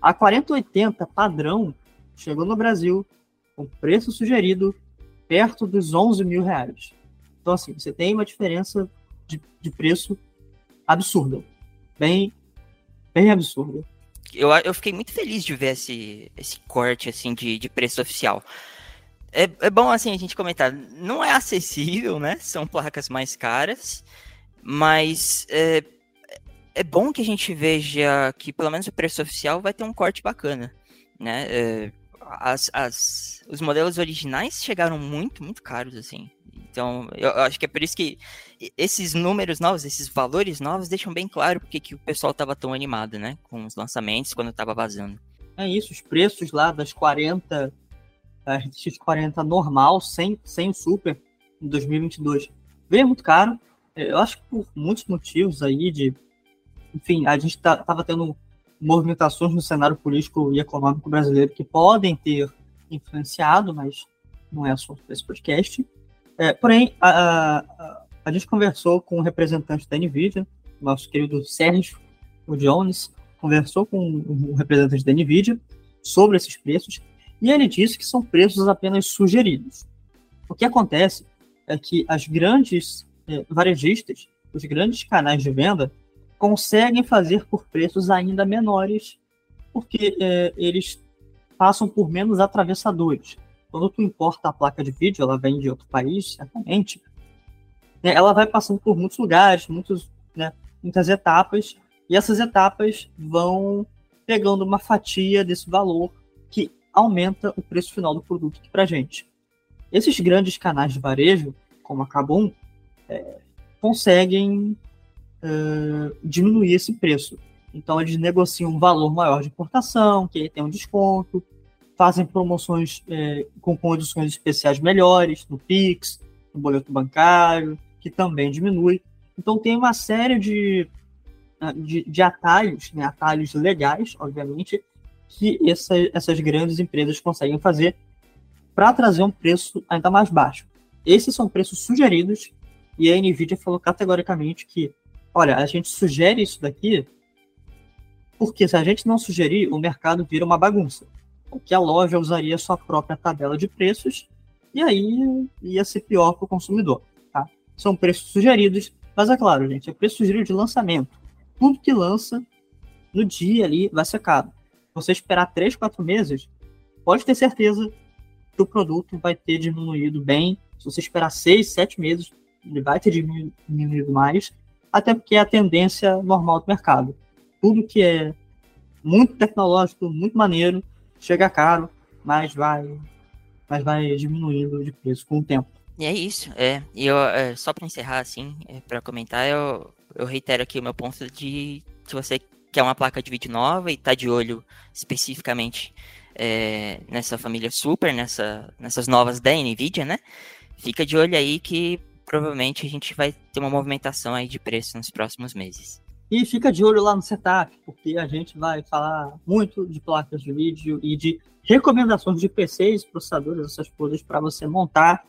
Speaker 3: A 4080 padrão chegou no Brasil com preço sugerido perto dos 11 mil reais. Então, assim, você tem uma diferença de, de preço absurda. Bem, bem absurda.
Speaker 4: Eu, eu fiquei muito feliz de ver esse, esse corte assim de, de preço oficial. É, é bom assim a gente comentar. Não é acessível, né? São placas mais caras, mas é, é bom que a gente veja que pelo menos o preço oficial vai ter um corte bacana, né? É, as, as, os modelos originais chegaram muito, muito caros, assim. Então, eu, eu acho que é por isso que esses números novos, esses valores novos, deixam bem claro porque que o pessoal estava tão animado, né? Com os lançamentos, quando estava vazando.
Speaker 3: É isso, os preços lá das 40, a RTX 40 normal, sem, sem o Super, em 2022, veio muito caro. Eu acho que por muitos motivos aí de... Enfim, a gente tá, tava tendo movimentações no cenário político e econômico brasileiro que podem ter influenciado, mas não é assunto desse podcast. É, porém, a, a, a, gente conversou com o representante da NVIDIA, nosso querido Sérgio o Jones, conversou com o representante da NVIDIA sobre esses preços, e ele disse que são preços apenas sugeridos. O que acontece é que as grandes é, varejistas, os grandes canais de venda, conseguem fazer por preços ainda menores, porque é, eles passam por menos atravessadores. Quando tu importa a placa de vídeo, ela vem de outro país, certamente, né, ela vai passando por muitos lugares, muitos, né, muitas etapas, e essas etapas vão pegando uma fatia desse valor que aumenta o preço final do produto para gente. Esses grandes canais de varejo, como a Kabum, é, conseguem uh, diminuir esse preço. Então eles negociam um valor maior de importação, que tem um desconto, fazem promoções com condições especiais melhores no Pix, no boleto bancário, que também diminui. Então tem uma série de, de, de atalhos, né, atalhos legais, obviamente, que essa, essas grandes empresas conseguem fazer para trazer um preço ainda mais baixo. Esses são preços sugeridos e a Nvidia falou categoricamente que, olha, a gente sugere isso daqui porque se a gente não sugerir, o mercado vira uma bagunça que a loja usaria sua própria tabela de preços e aí ia ser pior para o consumidor. Tá? São preços sugeridos, mas é claro, gente, é preço sugerido de lançamento. Tudo que lança no dia ali vai ser caro. Você esperar 3, 4 meses, pode ter certeza que o produto vai ter diminuído bem. Se você esperar 6, 7 meses, ele vai ter diminuído mais, até porque é a tendência normal do mercado. Tudo que é muito tecnológico, muito maneiro, chega caro, mas vai, mas vai diminuindo de preço com o tempo.
Speaker 4: E é isso, é. E eu, é, só para encerrar, assim, é, para comentar, eu, eu reitero aqui o meu ponto de se você quer uma placa de vídeo nova e tá de olho especificamente é, nessa família Super, nessa, nessas novas da NVIDIA, né? Fica de olho aí que provavelmente a gente vai ter uma movimentação aí de preço nos próximos meses.
Speaker 3: E fica de olho lá no setup, porque a gente vai falar muito de placas de vídeo e de recomendações de PCs, processadores, essas coisas para você montar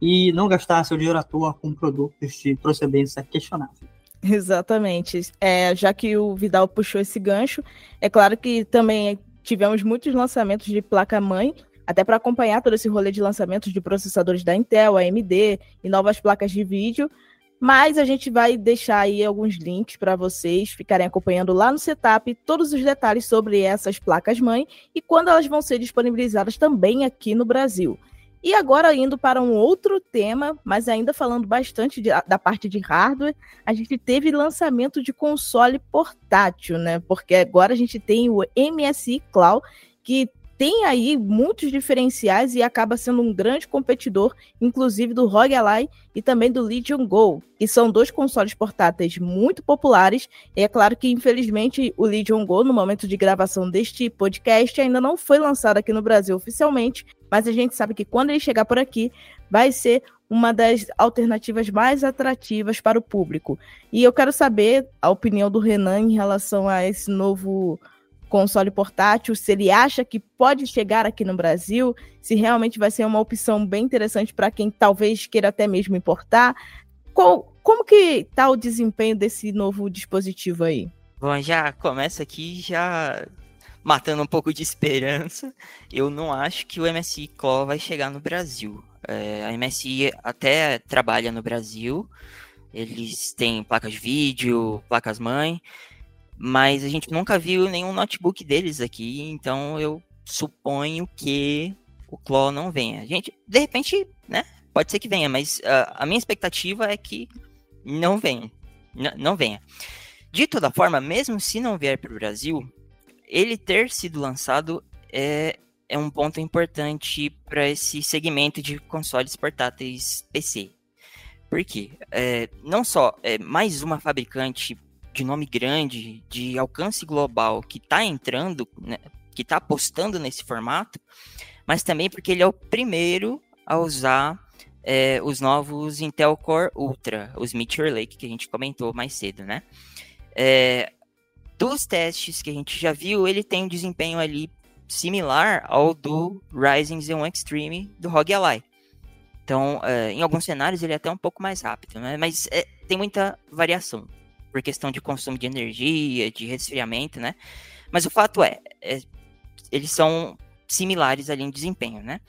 Speaker 3: e não gastar seu dinheiro à toa com produtos de procedência questionável.
Speaker 2: Exatamente. É, já que o Vidal puxou esse gancho, é claro que também tivemos muitos lançamentos de placa-mãe, até para acompanhar todo esse rolê de lançamentos de processadores da Intel, AMD e novas placas de vídeo. Mas a gente vai deixar aí alguns links para vocês ficarem acompanhando lá no setup todos os detalhes sobre essas placas-mãe e quando elas vão ser disponibilizadas também aqui no Brasil. E agora indo para um outro tema, mas ainda falando bastante de, da parte de hardware, a gente teve lançamento de console portátil, né? Porque agora a gente tem o MSI Cloud, que tem aí muitos diferenciais e acaba sendo um grande competidor, inclusive do ROG Ally e também do Legion Go, que são dois consoles portáteis muito populares. E é claro que, infelizmente, o Legion Go, no momento de gravação deste podcast, ainda não foi lançado aqui no Brasil oficialmente, mas a gente sabe que quando ele chegar por aqui, vai ser uma das alternativas mais atrativas para o público. E eu quero saber a opinião do Renan em relação a esse novo console portátil, se ele acha que pode chegar aqui no Brasil, se realmente vai ser uma opção bem interessante para quem talvez queira até mesmo importar. Qual, como que está o desempenho desse novo dispositivo aí?
Speaker 4: Bom, já começa aqui já matando um pouco de esperança. Eu não acho que o MSI Core vai chegar no Brasil. É, a MSI até trabalha no Brasil, eles têm placas de vídeo, placas mãe, mas a gente nunca viu nenhum notebook deles aqui, então eu suponho que o Claw não venha. A gente, de repente, né, pode ser que venha, mas uh, a minha expectativa é que não venha. N não venha. De toda forma, mesmo se não vier para o Brasil, ele ter sido lançado é, é um ponto importante para esse segmento de consoles portáteis PC. Por quê? É, não só é mais uma fabricante de nome grande, de alcance global, que está entrando, né, que está apostando nesse formato, mas também porque ele é o primeiro a usar é, os novos Intel Core Ultra, os Meteor Lake, que a gente comentou mais cedo, né? É, dos testes que a gente já viu, ele tem um desempenho ali similar ao do Ryzen Z1 Extreme do ROG Ally. Então, é, em alguns cenários ele é até um pouco mais rápido, né? mas tem muita variação por questão de consumo de energia, de resfriamento, né? Mas o fato é, é eles são similares ali em desempenho, né?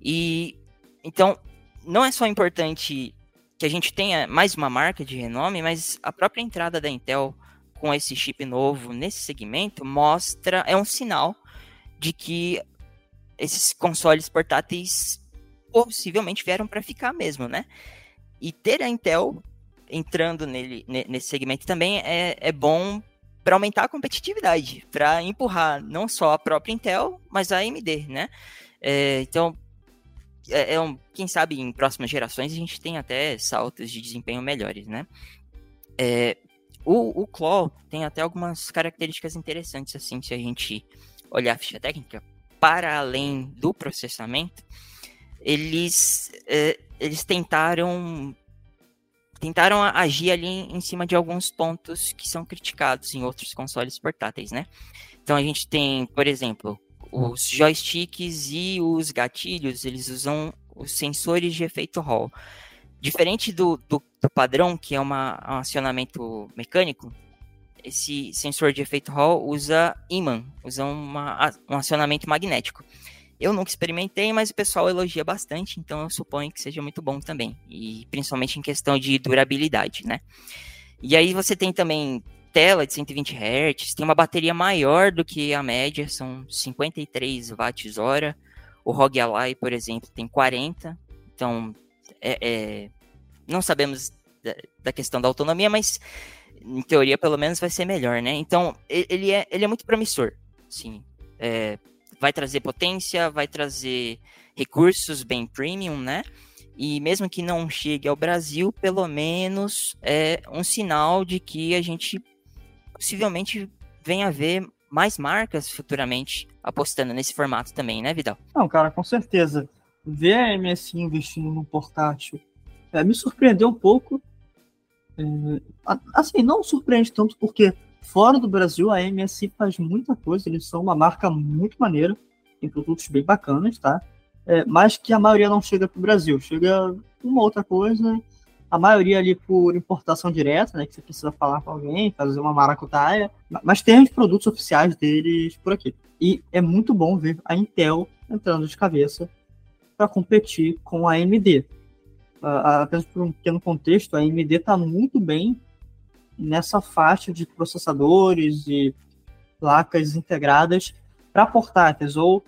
Speaker 4: E então não é só importante que a gente tenha mais uma marca de renome, mas a própria entrada da Intel com esse chip novo nesse segmento mostra, é um sinal de que esses consoles portáteis possivelmente vieram para ficar mesmo, né? E ter a Intel entrando nele, nesse segmento também é, é bom para aumentar a competitividade, para empurrar não só a própria Intel, mas a AMD, né? É, então, é, é, um, quem sabe em próximas gerações a gente tem até saltos de desempenho melhores, né? É, o, o Claw tem até algumas características interessantes, assim, se a gente olhar a ficha técnica, para além do processamento, eles, é, eles tentaram tentaram agir ali em cima de alguns pontos que são criticados em outros consoles portáteis, né? Então a gente tem, por exemplo, os joysticks e os gatilhos, eles usam os sensores de efeito Hall. Diferente do, do, do padrão, que é uma, um acionamento mecânico, esse sensor de efeito Hall usa imã, usa uma, um acionamento magnético. Eu nunca experimentei, mas o pessoal elogia bastante, então eu suponho que seja muito bom também. E principalmente em questão de durabilidade, né? E aí você tem também tela de 120 Hz, tem uma bateria maior do que a média, são 53 watts-hora. O ROG Ally, por exemplo, tem 40. Então, é, é, não sabemos da, da, questão da autonomia, mas em teoria, pelo menos, vai ser melhor, né? Então, ele é, ele é muito promissor, sim. É, vai trazer potência, vai trazer recursos bem premium, né? E mesmo que não chegue ao Brasil, pelo menos é um sinal de que a gente possivelmente venha a ver mais marcas futuramente apostando nesse formato também, né, Vidal?
Speaker 3: Não, cara, com certeza. Ver a MSI investindo no portátil é, me surpreendeu um pouco. É, assim, não surpreende tanto porque Fora do Brasil, a MSI faz muita coisa, eles são uma marca muito maneira, tem produtos bem bacanas, tá? É, mas que a maioria não chega para o Brasil, chega uma outra coisa, a maioria ali por importação direta, né, que você precisa falar com alguém, fazer uma maracutaia, mas tem os produtos oficiais deles por aqui. E é muito bom ver a Intel entrando de cabeça para competir com a AMD. Apenas por um pequeno contexto, a AMD está muito bem nessa faixa de processadores e placas integradas para portáteis ou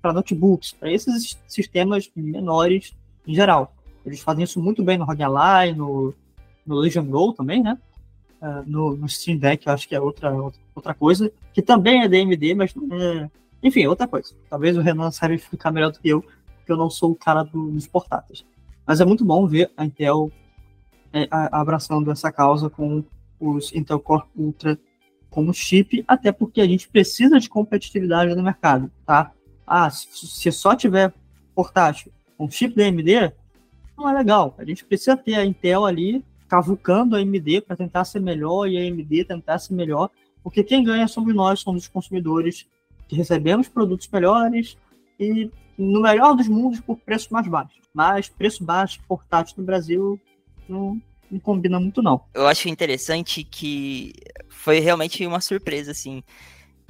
Speaker 3: para notebooks, para esses sistemas menores em geral. Eles fazem isso muito bem no ROG Ally, no, no Legion Go também, né? Uh, no, no Steam Deck, eu acho que é outra, outra coisa, que também é DMD, mas é... Enfim, é outra coisa. Talvez o Renan saiba explicar melhor do que eu, porque eu não sou o cara do, dos portáteis. Mas é muito bom ver a Intel é, abraçando essa causa com os Intel Core Ultra como chip, até porque a gente precisa de competitividade no mercado, tá? Ah, se só tiver portátil com chip da AMD, não é legal. A gente precisa ter a Intel ali cavucando a AMD para tentar ser melhor e a AMD tentar ser melhor, porque quem ganha somos nós, somos os consumidores que recebemos produtos melhores e no melhor dos mundos por preço mais baixo. Mas preço baixo portátil no Brasil não, não combina muito, não.
Speaker 4: Eu acho interessante que foi realmente uma surpresa, assim.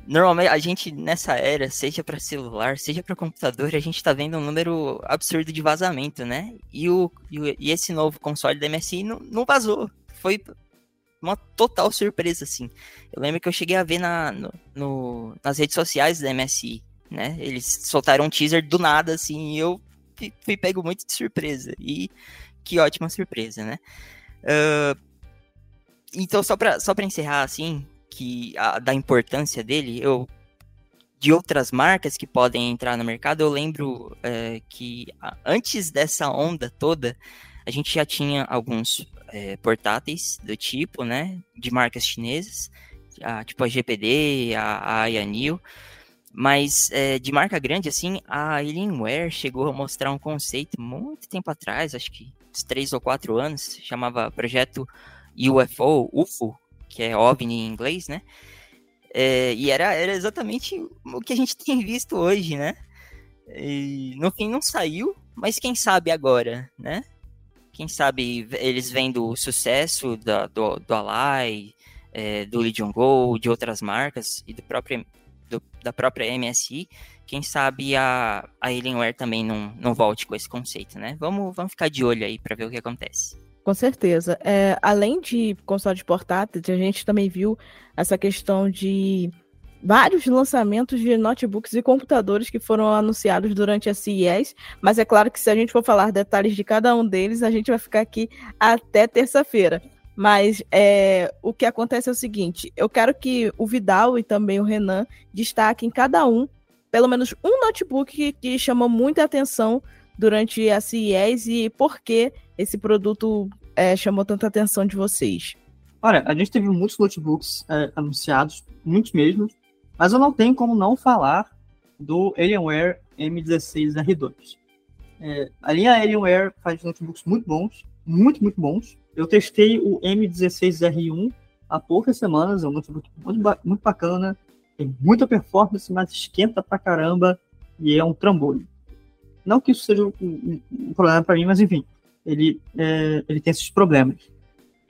Speaker 4: normalmente a gente nessa era, seja para celular, seja para computador, a gente tá vendo um número absurdo de vazamento, né? E, o, e, esse novo console da MSI não, não vazou. Foi uma total surpresa, assim. Eu lembro que eu cheguei a ver na, no, no, nas redes sociais da MSI, né? Eles soltaram um teaser do nada, assim, e eu fui, pego muito de surpresa. E que ótima surpresa, né? Uh, então, só para só pra encerrar, assim, que a, da importância dele, eu de outras marcas que podem entrar no mercado, eu lembro é, que antes dessa onda toda, a gente já tinha alguns é, portáteis do tipo, né, de marcas chinesas, a, tipo a GPD, a, a Yanil, mas é, de marca grande, assim, a Alienware chegou a mostrar um conceito muito tempo atrás, acho que três ou quatro anos, chamava Projeto UFO, UFO, que é OVNI em inglês, né? É, e era, era exatamente o que a gente tem visto hoje, né? E, no fim não saiu, mas quem sabe agora, né? Quem sabe eles vendo o sucesso da, do, do Alai, é, do Legion Go, de outras marcas e do próprio, do, da própria MSI, quem sabe a, a Alienware também não, não volte com esse conceito, né? Vamos, vamos ficar de olho aí para ver o que acontece.
Speaker 2: Com certeza. É, além de consoles portáteis, a gente também viu essa questão de vários lançamentos de notebooks e computadores que foram anunciados durante a CES, mas é claro que se a gente for falar detalhes de cada um deles, a gente vai ficar aqui até terça-feira. Mas é, o que acontece é o seguinte: eu quero que o Vidal e também o Renan destaquem cada um, pelo menos um notebook que, que chamou muita atenção durante a CES e por que esse produto é, chamou tanta atenção de vocês?
Speaker 3: Olha, a gente teve muitos notebooks é, anunciados, muitos mesmo, mas eu não tenho como não falar do Alienware M16R2. É, a linha Alienware faz notebooks muito bons, muito, muito bons. Eu testei o M16R1 há poucas semanas, é um notebook muito, muito bacana, tem muita performance, mas esquenta pra caramba e é um trambolho. Não que isso seja um, um, um problema para mim, mas enfim, ele, é, ele tem esses problemas.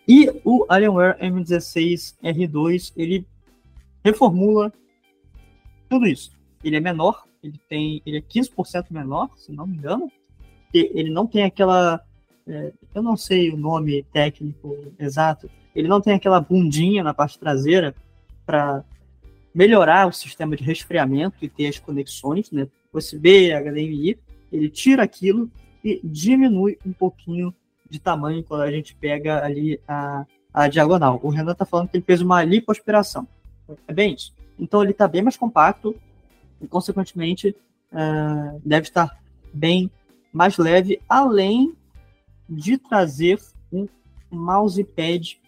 Speaker 3: E o Alienware M16R2, ele reformula tudo isso. Ele é menor, ele tem, ele é 15% menor, se não me engano. Ele não tem aquela, é, eu não sei o nome técnico exato, ele não tem aquela bundinha na parte traseira para melhorar o sistema de resfriamento e ter as conexões, né? USB, HDMI, ele tira aquilo e diminui um pouquinho de tamanho quando a gente pega ali a, a diagonal. O Renan está falando que ele fez uma lipoaspiração. É bem isso. Então ele está bem mais compacto e, consequentemente, uh, deve estar bem mais leve, além de trazer um mousepad,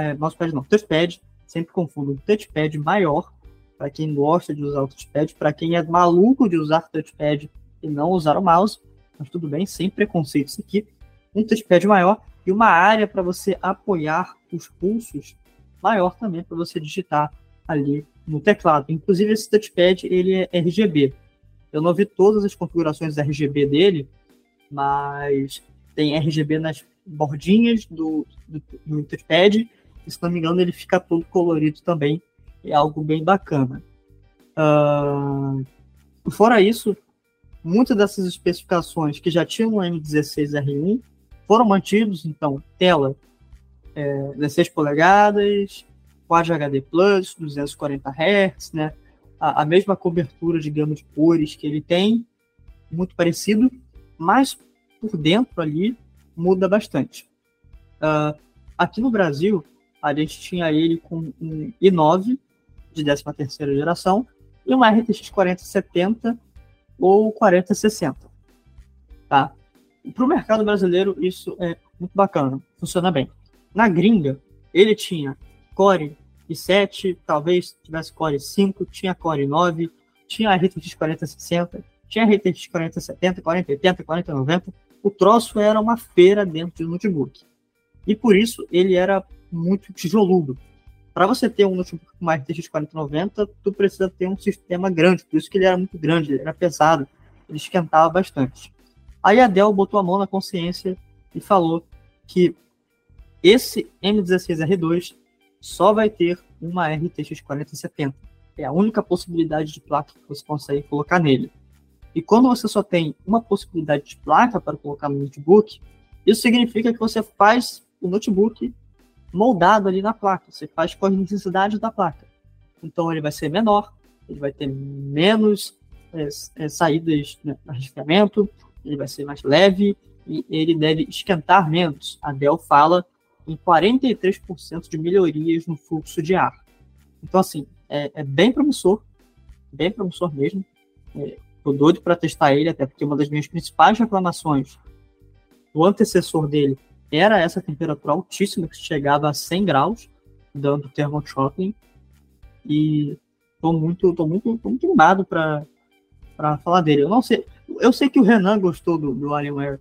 Speaker 3: é, mousepad não, touchpad, sempre confundo, um touchpad maior, para quem gosta de usar o touchpad, para quem é maluco de usar touchpad e não usar o mouse, mas tudo bem, sem preconceitos aqui. Um touchpad maior e uma área para você apoiar os pulsos maior também para você digitar ali no teclado. Inclusive esse touchpad ele é RGB. Eu não vi todas as configurações RGB dele, mas tem RGB nas bordinhas do, do, do touchpad. E, se não me engano, ele fica todo colorido também. É algo bem bacana. Uh, fora isso, muitas dessas especificações que já tinham no M16R1 foram mantidos, então, tela é, 16 polegadas, Quad HD Plus, 240 Hz, né? A, a, mesma cobertura de gama de cores que ele tem, muito parecido, mas por dentro ali muda bastante. Uh, aqui no Brasil, a gente tinha ele com um i9 de 13 terceira geração e uma RTX 4070 ou 4060. Tá? Para o mercado brasileiro, isso é muito bacana, funciona bem. Na gringa, ele tinha Core i7, talvez tivesse Core 5, tinha Core 9, tinha RTX 4060, tinha RTX 4070, 4080, 4090. O troço era uma feira dentro do notebook. E por isso ele era muito tijoludo para você ter um notebook com uma RTX 4090, tu precisa ter um sistema grande, por isso que ele era muito grande, ele era pesado, ele esquentava bastante. Aí a Dell botou a mão na consciência e falou que esse M16R2 só vai ter uma RTX 4070. É a única possibilidade de placa que você consegue colocar nele. E quando você só tem uma possibilidade de placa para colocar no notebook, isso significa que você faz o notebook moldado ali na placa. Você faz com as necessidades da placa. Então ele vai ser menor, ele vai ter menos é, é, saídas né, arriscamento, ele vai ser mais leve e ele deve esquentar menos. A Dell fala em 43% de melhorias no fluxo de ar. Então, assim, é, é bem promissor, bem promissor mesmo. É, tô doido para testar ele, até porque uma das minhas principais reclamações do antecessor dele era essa temperatura altíssima que chegava a 100 graus, dando thermal. E tô muito, tô muito, tô muito animado para para falar dele. Eu não sei, eu sei que o Renan gostou do, do Alienware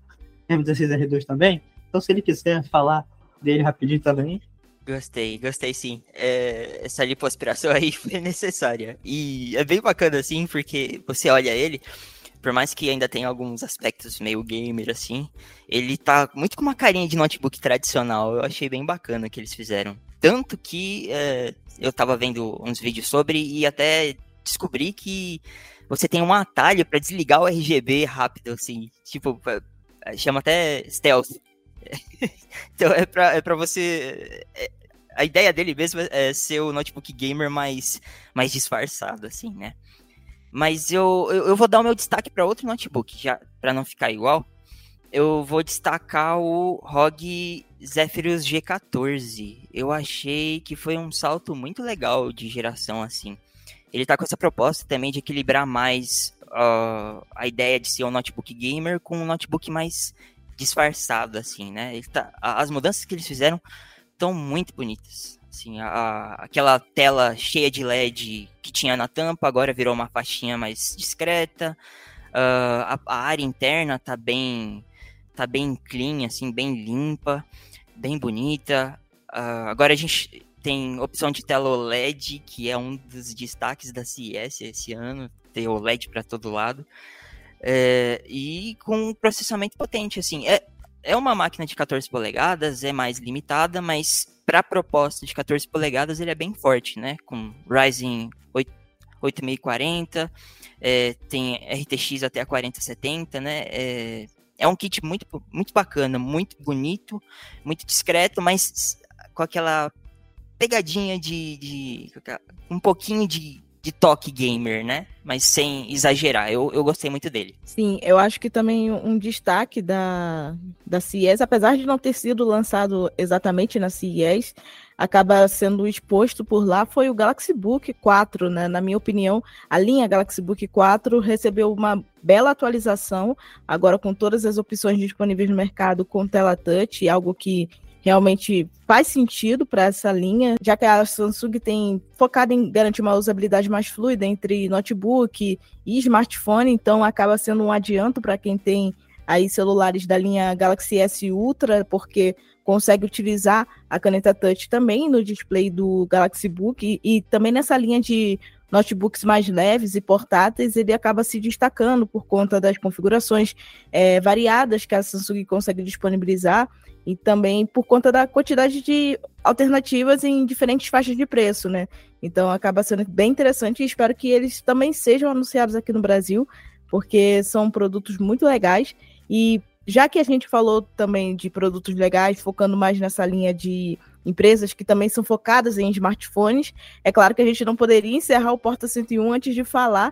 Speaker 3: M16R2 também, então se ele quiser falar dele rapidinho também.
Speaker 4: Gostei, gostei sim. É, essa lipoaspiração aí foi necessária. E é bem bacana, assim, porque você olha ele, por mais que ainda tenha alguns aspectos meio gamer, assim, ele tá muito com uma carinha de notebook tradicional. Eu achei bem bacana que eles fizeram. Tanto que é, eu tava vendo uns vídeos sobre e até descobri que você tem um atalho para desligar o RGB rápido, assim, tipo, chama até stealth. então é pra, é pra você. É, a ideia dele mesmo é ser o notebook gamer mais, mais disfarçado, assim, né? Mas eu, eu, eu vou dar o meu destaque para outro notebook, já para não ficar igual. Eu vou destacar o ROG Zephyrus G14. Eu achei que foi um salto muito legal de geração, assim. Ele tá com essa proposta também de equilibrar mais uh, a ideia de ser um notebook gamer com um notebook mais disfarçado, assim, né? Tá, as mudanças que eles fizeram estão muito bonitas. Assim, a, aquela tela cheia de LED que tinha na tampa agora virou uma faixinha mais discreta. Uh, a, a, área interna tá bem, tá bem clean, assim, bem limpa, bem bonita. Uh, agora a gente tem opção de tela OLED, que é um dos destaques da CES esse ano, ter OLED para todo lado. É, e com processamento potente, assim. É, é uma máquina de 14 polegadas, é mais limitada, mas para a proposta de 14 polegadas ele é bem forte, né? Com Ryzen 8, 8640, é, tem RTX até a 4070, né? É, é um kit muito, muito bacana, muito bonito, muito discreto, mas com aquela pegadinha de, de um pouquinho de de toque gamer, né? Mas sem exagerar. Eu, eu gostei muito dele.
Speaker 2: Sim, eu acho que também um destaque da, da CES, apesar de não ter sido lançado exatamente na CES, acaba sendo exposto por lá, foi o Galaxy Book 4, né? Na minha opinião, a linha Galaxy Book 4 recebeu uma bela atualização, agora com todas as opções disponíveis no mercado com tela touch, algo que realmente faz sentido para essa linha, já que a Samsung tem focado em garantir uma usabilidade mais fluida entre notebook e smartphone, então acaba sendo um adianto para quem tem aí celulares da linha Galaxy S Ultra, porque consegue utilizar a caneta touch também no display do Galaxy Book e, e também nessa linha de notebooks mais leves e portáteis, ele acaba se destacando por conta das configurações é, variadas que a Samsung consegue disponibilizar e também por conta da quantidade de alternativas em diferentes faixas de preço, né? Então acaba sendo bem interessante e espero que eles também sejam anunciados aqui no Brasil, porque são produtos muito legais e já que a gente falou também de produtos legais, focando mais nessa linha de empresas que também são focadas em smartphones, é claro que a gente não poderia encerrar o Porta 101 antes de falar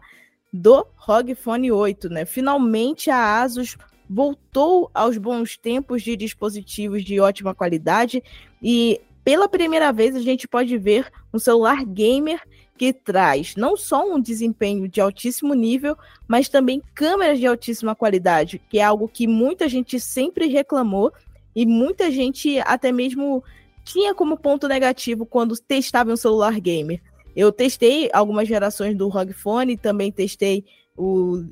Speaker 2: do ROG Phone 8, né? Finalmente a Asus voltou aos bons tempos de dispositivos de ótima qualidade e pela primeira vez a gente pode ver um celular gamer que traz não só um desempenho de altíssimo nível, mas também câmeras de altíssima qualidade, que é algo que muita gente sempre reclamou e muita gente até mesmo tinha como ponto negativo quando testava um celular gamer. Eu testei algumas gerações do ROG Phone, também testei o,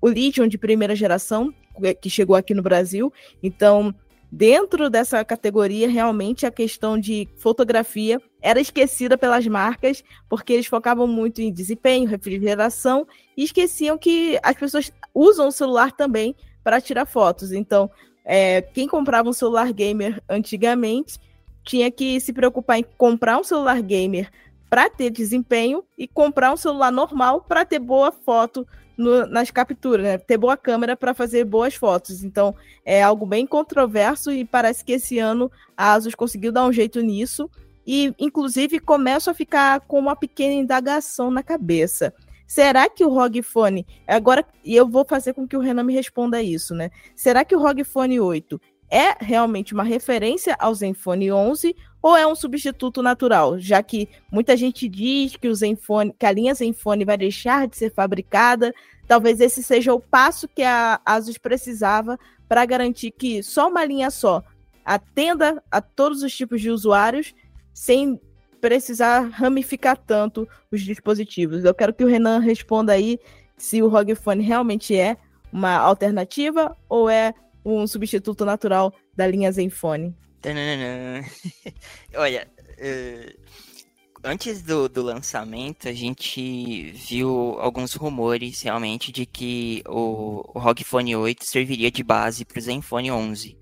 Speaker 2: o Legion de primeira geração, que chegou aqui no Brasil. Então, dentro dessa categoria, realmente a questão de fotografia era esquecida pelas marcas, porque eles focavam muito em desempenho, refrigeração, e esqueciam que as pessoas usam o celular também para tirar fotos. Então, é, quem comprava um celular gamer antigamente tinha que se preocupar em comprar um celular gamer para ter desempenho e comprar um celular normal para ter boa foto no, nas capturas, né? ter boa câmera para fazer boas fotos. Então é algo bem controverso e parece que esse ano a Asus conseguiu dar um jeito nisso e inclusive começo a ficar com uma pequena indagação na cabeça. Será que o ROG Phone, agora, e eu vou fazer com que o Renan me responda isso, né? Será que o ROG Phone 8 é realmente uma referência ao Zenfone 11 ou é um substituto natural, já que muita gente diz que o Zenfone, que a linha Zenfone vai deixar de ser fabricada, talvez esse seja o passo que a Asus precisava para garantir que só uma linha só atenda a todos os tipos de usuários sem precisar ramificar tanto os dispositivos. Eu quero que o Renan responda aí se o ROG Phone realmente é uma alternativa ou é um substituto natural da linha Zenfone.
Speaker 4: Olha, uh, antes do, do lançamento, a gente viu alguns rumores realmente de que o, o ROG Phone 8 serviria de base para o Zenfone 11.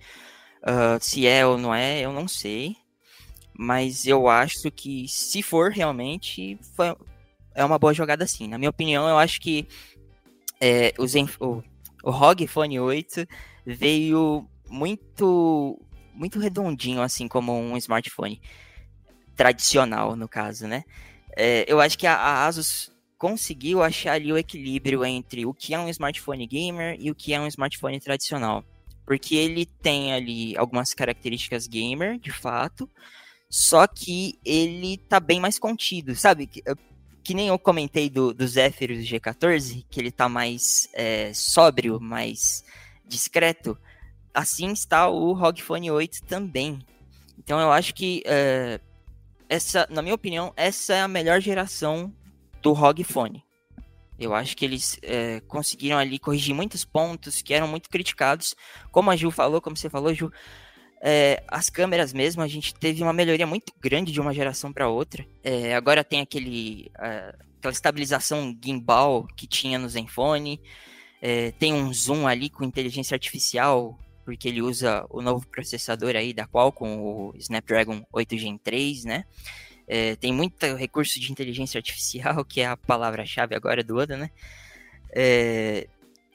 Speaker 4: Uh, se é ou não é, eu não sei. Mas eu acho que se for realmente, foi, é uma boa jogada sim. Na minha opinião, eu acho que é, o, Zenf o, o ROG Phone 8 veio muito muito redondinho, assim como um smartphone tradicional, no caso, né? É, eu acho que a, a, Asus conseguiu achar ali o equilíbrio entre o que é um smartphone gamer e o que é um smartphone tradicional. Porque ele tem ali algumas características gamer, de fato, só que ele tá bem mais contido, sabe? Que, que nem eu comentei do, do Zephyrus G14, que ele tá mais é, sóbrio, mais discreto, assim está o ROG Phone 8 também. Então eu acho que uh, essa, na minha opinião, essa é a melhor geração do ROG Phone. Eu acho que eles é, conseguiram ali corrigir muitos pontos que eram muito criticados. Como a Ju falou, como você falou, Ju, é, as câmeras mesmo, a gente teve uma melhoria muito grande de uma geração para outra. É, agora tem aquele, aquela estabilização gimbal que tinha no Zenfone. É, tem um zoom ali com inteligência artificial, porque ele usa o novo processador aí da Qualcomm, o Snapdragon 8 Gen 3, né? É, tem muito recurso de inteligência artificial, que é a palavra-chave agora do Oda, né? É,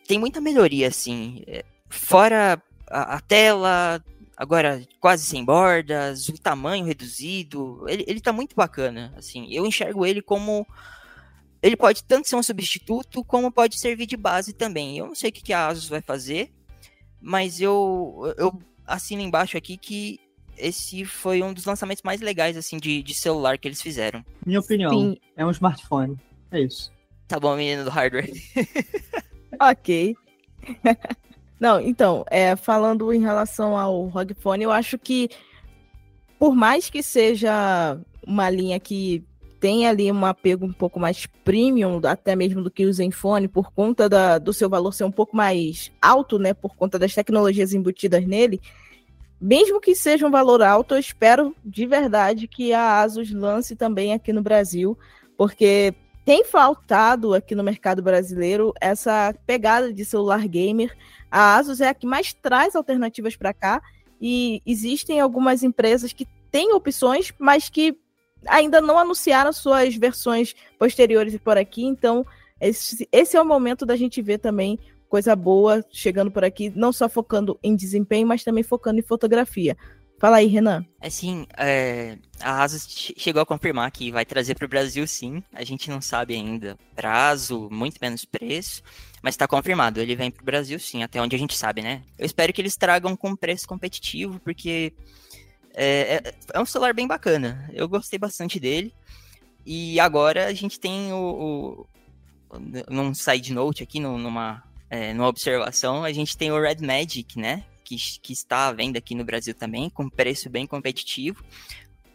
Speaker 4: tem muita melhoria, assim. É, fora a, a, tela, agora quase sem bordas, o tamanho reduzido, ele, ele tá muito bacana, assim. Eu enxergo ele como ele pode tanto ser um substituto, como pode servir de base também. Eu não sei o que a Asus vai fazer, mas eu, eu assino embaixo aqui que esse foi um dos lançamentos mais legais, assim, de, de celular que eles fizeram.
Speaker 3: Minha opinião, Sim. é um smartphone. É isso.
Speaker 4: Tá bom, menino do hardware.
Speaker 2: ok. Não, então, é, falando em relação ao ROG Phone, eu acho que por mais que seja uma linha que tem ali um apego um pouco mais premium, até mesmo do que o Zenfone, por conta da, do seu valor ser um pouco mais alto, né? Por conta das tecnologias embutidas nele. Mesmo que seja um valor alto, eu espero de verdade que a Asus lance também aqui no Brasil, porque tem faltado aqui no mercado brasileiro essa pegada de celular gamer. A Asus é a que mais traz alternativas para cá e existem algumas empresas que têm opções, mas que ainda não anunciaram suas versões posteriores por aqui, então esse, esse é o momento da gente ver também coisa boa chegando por aqui, não só focando em desempenho, mas também focando em fotografia. Fala aí, Renan.
Speaker 4: Assim, é, a Asus chegou a confirmar que vai trazer para o Brasil sim. A gente não sabe ainda prazo, muito menos preço, mas está confirmado. Ele vem para o Brasil sim, até onde a gente sabe, né? Eu espero que eles tragam com preço competitivo, porque é, é, é, um celular bem bacana. Eu gostei bastante dele. E agora a gente tem o, o num side note aqui, numa, é, numa observação, a gente tem o Red Magic, né? Que, que está à venda aqui no Brasil também, com preço bem competitivo.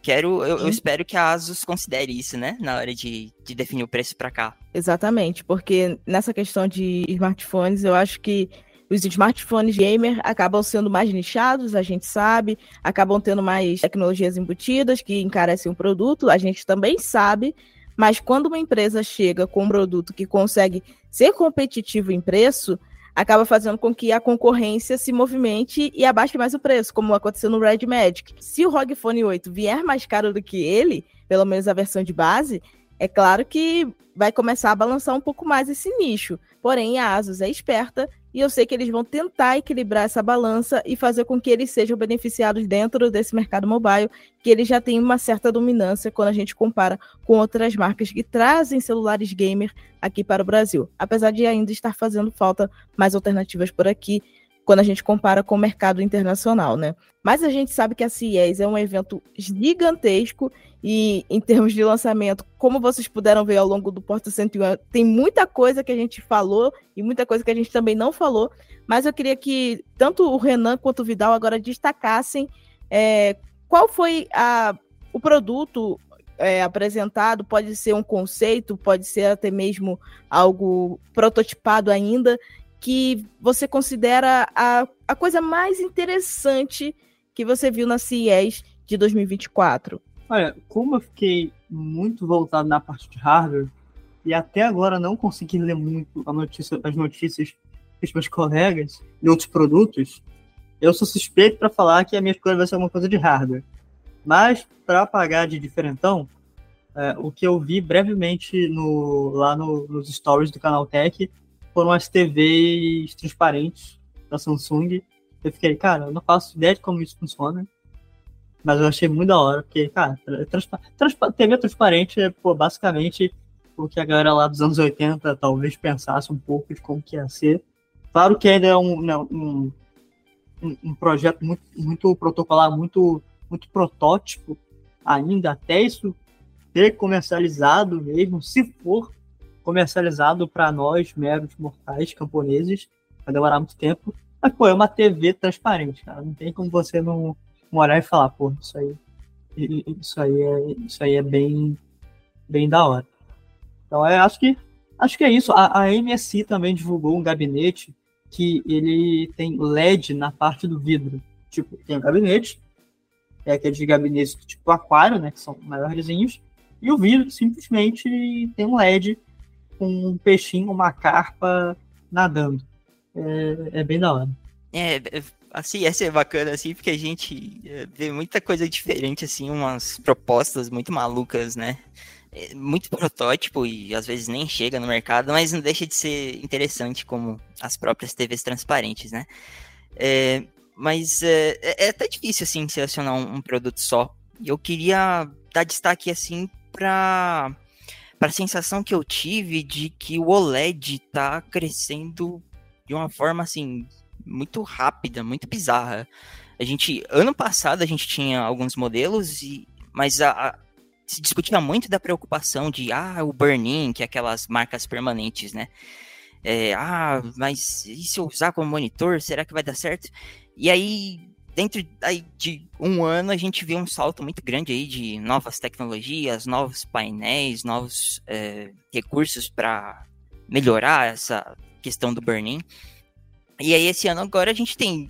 Speaker 4: Quero, eu, eu, espero que a Asus considere isso, né? Na hora de, de definir o preço para cá.
Speaker 2: Exatamente, porque nessa questão de smartphones, eu acho que os smartphones gamer acabam sendo mais nichados, a gente sabe, acabam tendo mais tecnologias embutidas que encarecem o produto, a gente também sabe, mas quando uma empresa chega com um produto que consegue ser competitivo em preço, acaba fazendo com que a concorrência se movimente e abaixe mais o preço, como aconteceu no Red Magic. Se o ROG Phone 8 vier mais caro do que ele, pelo menos a versão de base, é claro que vai começar a balançar um pouco mais esse nicho. Porém, a Asus é esperta e eu sei que eles vão tentar equilibrar essa balança e fazer com que eles sejam beneficiados dentro desse mercado mobile, que ele já tem uma certa dominância quando a gente compara com outras marcas que trazem celulares gamer aqui para o Brasil. Apesar de ainda estar fazendo falta mais alternativas por aqui, quando a gente compara com o mercado internacional, né? Mas a gente sabe que a CES é um evento gigantesco e em termos de lançamento, como vocês puderam ver ao longo do Porto 101, tem muita coisa que a gente falou e muita coisa que a gente também não falou, mas eu queria que tanto o Renan quanto o Vidal agora destacassem é, qual foi a, o produto é, apresentado, pode ser um conceito, pode ser até mesmo algo prototipado ainda, que você considera a, a coisa mais interessante que você viu na CES de 2024?
Speaker 3: Olha, como eu fiquei muito voltado na parte de hardware e até agora não consegui ler muito notícia, as notícias dos meus colegas de outros produtos, eu sou suspeito para falar que a minha escolha vai ser uma coisa de hardware. Mas, para pagar de diferentão, é, o que eu vi brevemente no, lá no, nos stories do canal Tech foram as TVs transparentes da Samsung. Eu fiquei, cara, eu não faço ideia de como isso funciona. Mas eu achei muito da hora, porque, cara, transpa transpa TV transparente é, pô, basicamente o que a galera lá dos anos 80 talvez pensasse um pouco de como que ia ser. Claro que ainda é um, né, um, um, projeto muito, muito protocolar, muito, muito protótipo ainda, até isso ser comercializado mesmo, se for comercializado para nós, meros mortais camponeses, vai demorar muito tempo. Mas, pô, é uma TV transparente, cara. Não tem como você não, não olhar e falar, pô, isso aí, isso aí é, isso aí é bem, bem da hora. Então, é, acho que acho que é isso. A, a MSI também divulgou um gabinete que ele tem LED na parte do vidro. Tipo, tem um gabinete, é aqueles gabinetes tipo aquário, né, que são maiorzinhos, e o vidro simplesmente tem um LED com um peixinho, uma carpa nadando. É, é bem da hora.
Speaker 4: É, assim, essa é bacana, assim, porque a gente é, vê muita coisa diferente, assim, umas propostas muito malucas, né? É muito protótipo e às vezes nem chega no mercado, mas não deixa de ser interessante como as próprias TVs transparentes, né? É, mas é, é, é até difícil, assim, selecionar um, um produto só. E eu queria dar destaque, assim, para para a sensação que eu tive de que o OLED está crescendo de uma forma assim muito rápida, muito bizarra. A gente ano passado a gente tinha alguns modelos e mas a, a, se discutia muito da preocupação de ah o burn-in, que é aquelas marcas permanentes, né? É, ah, mas e se eu usar como monitor, será que vai dar certo? E aí dentro de um ano a gente viu um salto muito grande aí de novas tecnologias, novos painéis, novos é, recursos para melhorar essa questão do burn-in. E aí esse ano agora a gente tem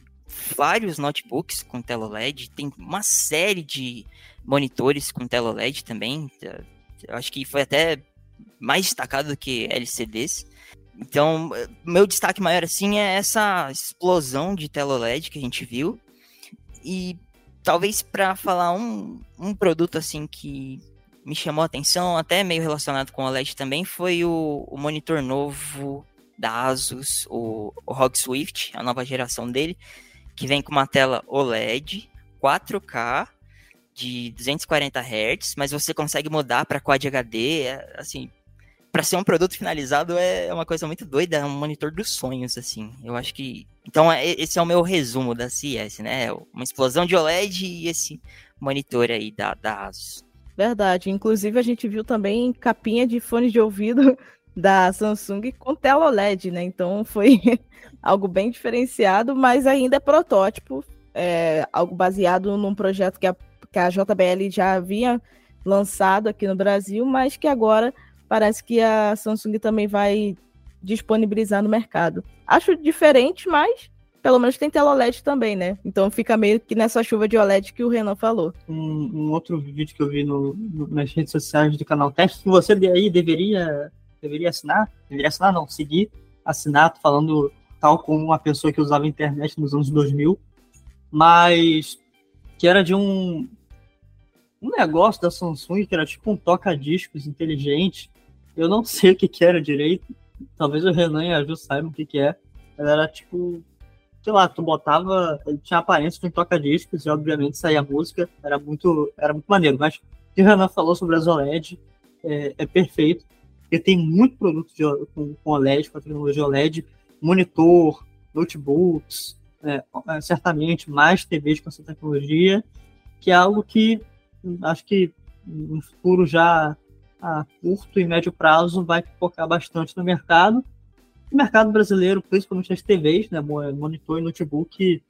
Speaker 4: vários notebooks com tela LED, tem uma série de monitores com tela LED também. Eu acho que foi até mais destacado do que LCDs. Então, meu destaque maior assim é essa explosão de tela LED que a gente viu e talvez para falar um, um produto assim que me chamou a atenção, até meio relacionado com o OLED também, foi o, o monitor novo da Asus, o, o ROG Swift, a nova geração dele, que vem com uma tela OLED 4K de 240 Hz, mas você consegue mudar para Quad HD, é, assim, para ser um produto finalizado é uma coisa muito doida, é um monitor dos sonhos, assim. Eu acho que então, é, esse é o meu resumo da CS, né? Uma explosão de OLED e esse monitor aí da, da Asus.
Speaker 2: Verdade. Inclusive, a gente viu também capinha de fone de ouvido da Samsung com tela OLED, né? Então, foi algo bem diferenciado, mas ainda é protótipo. É algo baseado num projeto que a, que a JBL já havia lançado aqui no Brasil, mas que agora parece que a Samsung também vai disponibilizar no mercado. Acho diferente, mas pelo menos tem tela OLED também, né? Então fica meio que nessa chuva de OLED que o Renan falou.
Speaker 3: Um, um outro vídeo que eu vi no, no, nas redes sociais do canal Teste, que você aí deveria, deveria assinar, deveria assinar não, seguir, assinar, falando, tal como uma pessoa que usava internet nos anos 2000, mas que era de um, um negócio da Samsung que era tipo um toca-discos inteligente. Eu não sei o que, que era direito, talvez o Renan e a Ju saibam o que, que é. Ela era tipo, sei lá, tu botava, ele tinha aparência de um toca-discos e obviamente saía música, era muito, era muito maneiro, mas o que o Renan falou sobre as OLED é, é perfeito, porque tem muito produto de, com, com OLED, com a tecnologia OLED, monitor, notebooks, é, é, certamente mais TVs com essa tecnologia, que é algo que acho que no futuro já a curto e médio prazo vai focar bastante no mercado. O mercado brasileiro, principalmente as TVs, né, monitor e notebook,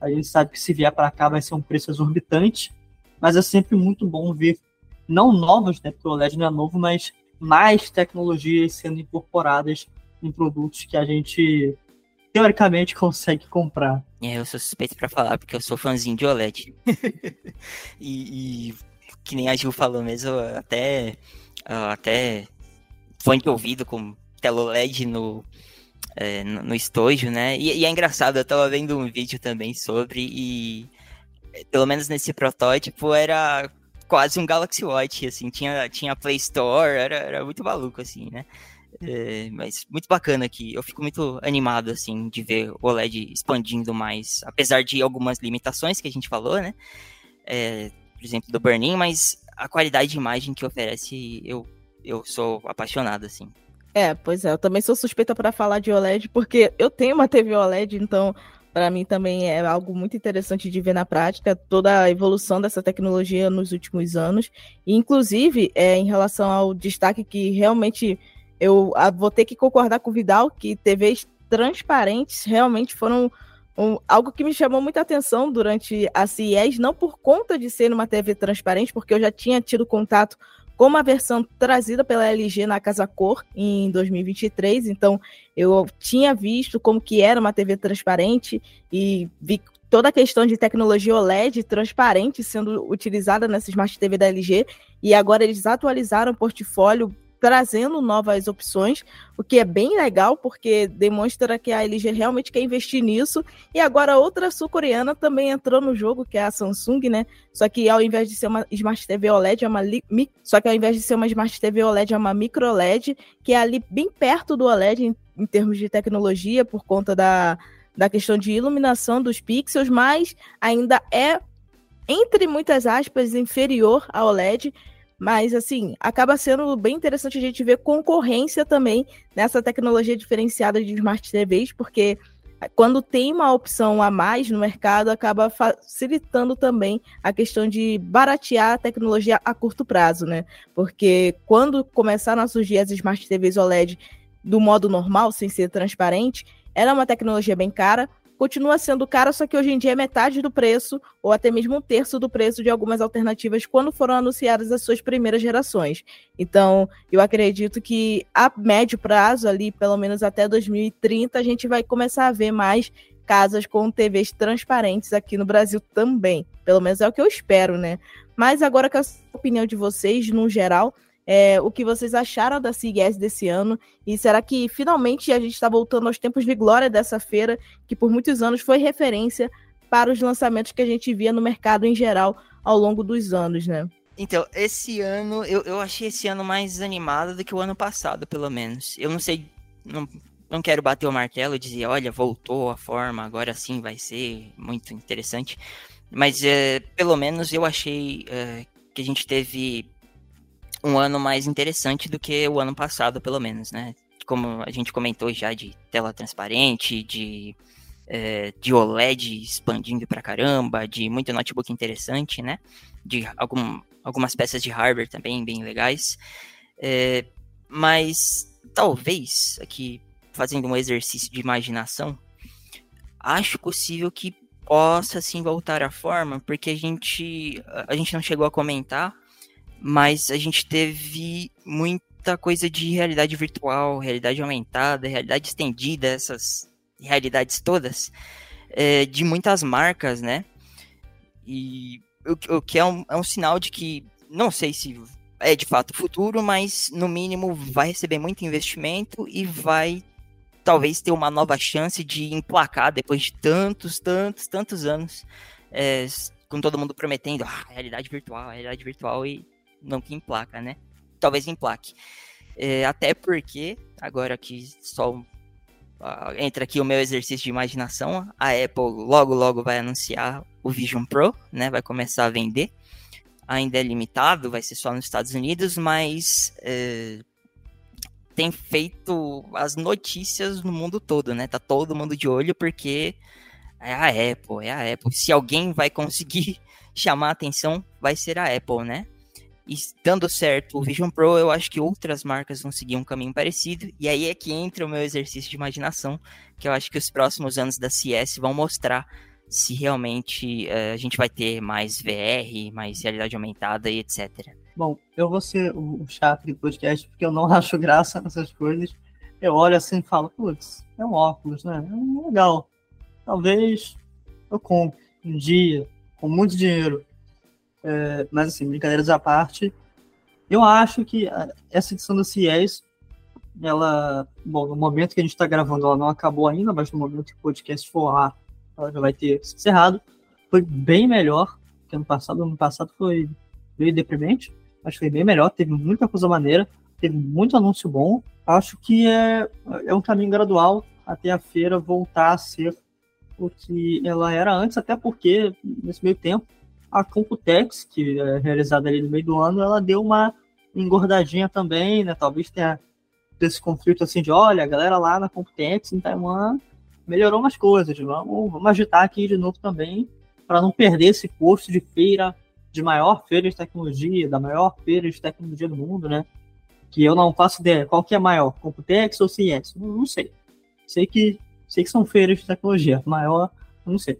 Speaker 3: a gente sabe que se vier para cá vai ser um preço exorbitante, mas é sempre muito bom ver, não novas, né, porque o OLED não é novo, mas mais tecnologias sendo incorporadas em produtos que a gente teoricamente consegue comprar.
Speaker 4: É, eu sou suspeito para falar, porque eu sou fãzinho de OLED. e, e, que nem a Gil falou mesmo, até, até fone de ouvido com tela OLED no, é, no, no estojo, né? E, e, é engraçado, eu tava vendo um vídeo também sobre, e pelo menos nesse protótipo era quase um Galaxy Watch, assim, tinha, tinha Play Store, era, era muito maluco, assim, né? É, mas muito bacana aqui. Eu fico muito animado, assim, de ver o OLED expandindo mais, apesar de algumas limitações que a gente falou, né? É, por exemplo, do burn-in, mas a qualidade de imagem que oferece, eu, eu sou apaixonado, assim.
Speaker 2: É, pois é, eu também sou suspeita para falar de OLED, porque eu tenho uma TV OLED, então para mim também é algo muito interessante de ver na prática toda a evolução dessa tecnologia nos últimos anos, e inclusive é, em relação ao destaque que realmente eu ah, vou ter que concordar com o Vidal que TVs transparentes realmente foram um, algo que me chamou muita atenção durante a CIES, não por conta de ser uma TV transparente, porque eu já tinha tido contato com uma versão trazida pela LG na Casa Cor em 2023, então eu tinha visto como que era uma TV transparente e vi toda a questão de tecnologia OLED transparente sendo utilizada nessa Smart TV da LG, e agora eles atualizaram o portfólio trazendo novas opções, o que é bem legal, porque demonstra que a LG realmente quer investir nisso. E agora outra sul-coreana também entrou no jogo, que é a Samsung, né? Só que ao invés de ser uma Smart TV OLED, é uma mi... só que ao invés de ser uma Smart TV OLED, é uma micro que é ali bem perto do OLED em, em termos de tecnologia, por conta da, da questão de iluminação dos pixels, mas ainda é entre muitas aspas, inferior ao OLED, mas, assim, acaba sendo bem interessante a gente ver concorrência também nessa tecnologia diferenciada de Smart TVs, porque quando tem uma opção a mais no mercado, acaba facilitando também a questão de baratear a tecnologia a curto prazo, né? Porque quando começaram a surgir as Smart TVs OLED do modo normal, sem ser transparente, era uma tecnologia bem cara, continua sendo caro, só que hoje em dia é metade do preço, ou até mesmo um terço do preço de algumas alternativas quando foram anunciadas as suas primeiras gerações. Então, eu acredito que a médio prazo, ali, pelo menos até 2030, a gente vai começar a ver mais casas com TVs transparentes aqui no Brasil também. Pelo menos é o que eu espero, né? Mas agora com a opinião de vocês, no geral, é, o que vocês acharam da CIGS desse ano e será que finalmente a gente está voltando aos tempos de glória dessa feira, que por muitos anos foi referência para os lançamentos que a gente via no mercado em geral ao longo dos anos, né?
Speaker 4: Então, esse ano, eu, eu achei esse ano mais animado do que o ano passado, pelo menos. Eu não sei, não, não quero bater o martelo e dizer, olha, voltou a forma, agora sim vai ser muito interessante. Mas, é, pelo menos, eu achei é, que a gente teve um ano mais interessante do que o ano passado, pelo menos, né? Como a gente comentou já de tela transparente, de, é, de OLED expandindo pra caramba, de muito notebook interessante, né? De algum, algumas peças de hardware também bem legais. É, mas talvez, aqui fazendo um exercício de imaginação, acho possível que possa sim voltar à forma, porque a gente, a gente não chegou a comentar, mas a gente teve muita coisa de realidade virtual, realidade aumentada, realidade estendida, essas realidades todas, é, de muitas marcas, né? E o, o que é um, é um sinal de que, não sei se é de fato futuro, mas no mínimo vai receber muito investimento e vai talvez ter uma nova chance de emplacar depois de tantos, tantos, tantos anos, é, com todo mundo prometendo ah, realidade virtual, realidade virtual e não que emplaca, né? Talvez emplaque. É, até porque, agora que só uh, entra aqui o meu exercício de imaginação, a Apple logo, logo vai anunciar o Vision Pro, né? Vai começar a vender. Ainda é limitado, vai ser só nos Estados Unidos, mas é, tem feito as notícias no mundo todo, né? Tá todo mundo de olho porque é a Apple, é a Apple. Se alguém vai conseguir chamar a atenção, vai ser a Apple, né? E dando certo o Vision Pro, eu acho que outras marcas vão seguir um caminho parecido. E aí é que entra o meu exercício de imaginação, que eu acho que os próximos anos da CS vão mostrar se realmente uh, a gente vai ter mais VR, mais realidade aumentada e etc.
Speaker 3: Bom, eu vou ser o chato do podcast porque eu não acho graça nessas coisas. Eu olho assim e falo, putz, é um óculos, né? É legal. Talvez eu compre um dia, com muito dinheiro. É, mas assim, brincadeiras à parte, eu acho que essa edição da CIES, ela, bom, no momento que a gente está gravando, ela não acabou ainda, mas no momento que o podcast for lá, ela já vai ter se encerrado. Foi bem melhor que ano passado. Ano passado foi meio deprimente, mas foi bem melhor. Teve muita coisa maneira, teve muito anúncio bom. Acho que é, é um caminho gradual até a feira voltar a ser o que ela era antes, até porque nesse meio tempo a Computex, que é realizada ali no meio do ano, ela deu uma engordadinha também, né? Talvez tenha desse conflito assim de, olha, a galera lá na Computex em Taiwan melhorou umas coisas, vamos, vamos agitar aqui de novo também para não perder esse posto de feira, de maior feira de tecnologia, da maior feira de tecnologia do mundo, né? Que eu não faço ideia, qual que é maior, Computex ou CES? Não, não sei. Sei que sei que são feiras de tecnologia, maior, não sei.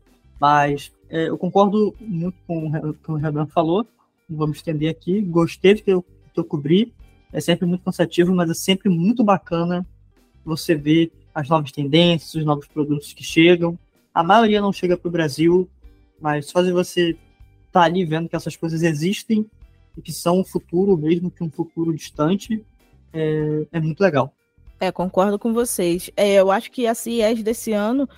Speaker 3: É, eu concordo muito com o que o Renan falou, não vamos estender aqui. Gostei do que eu, que eu cobri, é sempre muito cansativo, mas é sempre muito bacana você ver as novas tendências, os novos produtos que chegam. A maioria não chega para o Brasil, mas só de você estar tá ali vendo que essas coisas existem e que são um futuro, mesmo que um futuro distante, é, é muito legal.
Speaker 2: É, concordo com vocês. É, eu acho que a CIES desse ano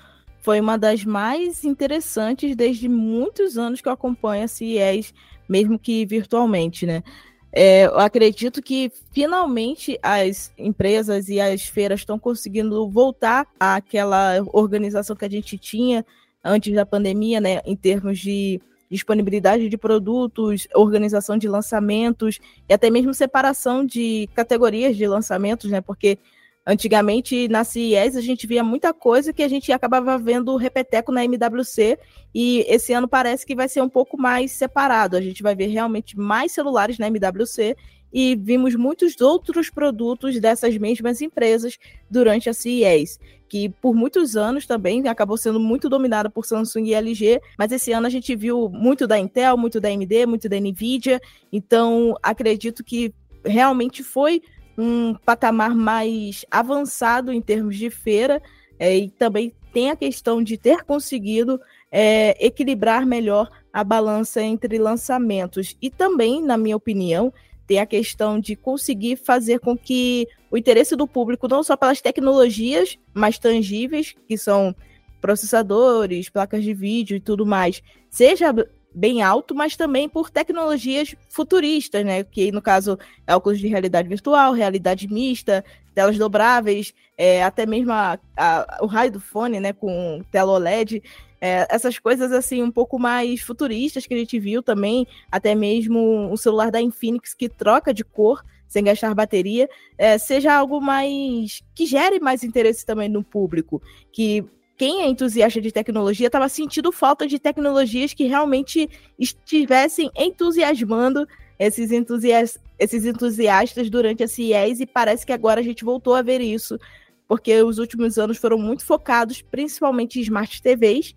Speaker 2: foi uma das mais interessantes desde muitos anos que eu acompanho a CIES, mesmo que virtualmente, né? É, eu acredito que finalmente as empresas e as feiras estão conseguindo voltar àquela organização que a gente tinha antes da pandemia, né? Em termos de disponibilidade de produtos, organização de lançamentos e até mesmo separação de categorias de lançamentos, né? Porque Antigamente, na CES, a gente via muita coisa que a gente acabava vendo repeteco na MWC, e esse ano parece que vai ser um pouco mais separado. A gente vai ver realmente mais celulares na MWC e vimos muitos outros produtos dessas mesmas empresas durante a CES, que por muitos anos também acabou sendo muito dominada por Samsung e LG, mas esse ano a gente viu muito da Intel, muito da AMD, muito da Nvidia, então acredito que realmente foi um patamar mais avançado em termos de feira, é, e também tem a questão de ter conseguido é, equilibrar melhor a balança entre lançamentos. E também, na minha opinião, tem a questão de conseguir fazer com que o interesse do público, não só pelas tecnologias mais tangíveis, que são processadores, placas de vídeo e tudo mais, seja bem alto, mas também por tecnologias futuristas, né? Que no caso é óculos de realidade virtual, realidade mista, telas dobráveis, é, até mesmo a, a, o raio do fone, né? Com tela OLED. É, essas coisas assim um pouco mais futuristas que a gente viu também, até mesmo o celular da Infinix que troca de cor sem gastar bateria, é, seja algo mais que gere mais interesse também no público, que quem é entusiasta de tecnologia estava sentindo falta de tecnologias que realmente estivessem entusiasmando esses, entusias esses entusiastas durante a CES e parece que agora a gente voltou a ver isso, porque os últimos anos foram muito focados principalmente em smart TVs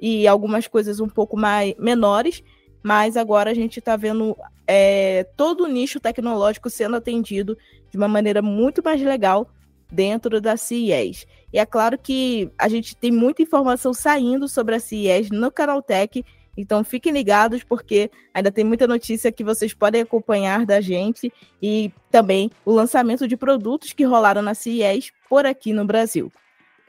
Speaker 2: e algumas coisas um pouco mais menores, mas agora a gente está vendo é, todo o nicho tecnológico sendo atendido de uma maneira muito mais legal dentro da CIES. E é claro que a gente tem muita informação saindo sobre a CIES no Canaltech, então fiquem ligados porque ainda tem muita notícia que vocês podem acompanhar da gente e também o lançamento de produtos que rolaram na CIES por aqui no Brasil.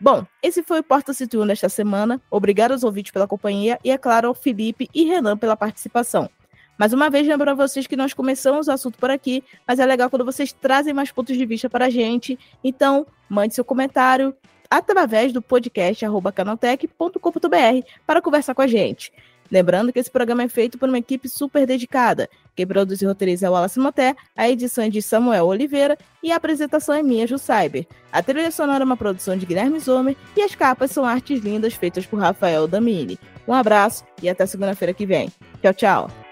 Speaker 2: Bom, esse foi o Porta City 1 desta semana. Obrigado aos ouvintes pela companhia e, é claro, ao Felipe e Renan pela participação. Mais uma vez, lembro a vocês que nós começamos o assunto por aqui, mas é legal quando vocês trazem mais pontos de vista para a gente. Então, mande seu comentário através do podcast canaltech.com.br para conversar com a gente. Lembrando que esse programa é feito por uma equipe super dedicada. Quem produz e roteiriza é o Wallace Moté, a edição é de Samuel Oliveira e a apresentação é minha, Ju Cyber. A trilha sonora é uma produção de Guilherme Zomer e as capas são artes lindas feitas por Rafael Damini. Um abraço e até segunda-feira que vem. Tchau, tchau.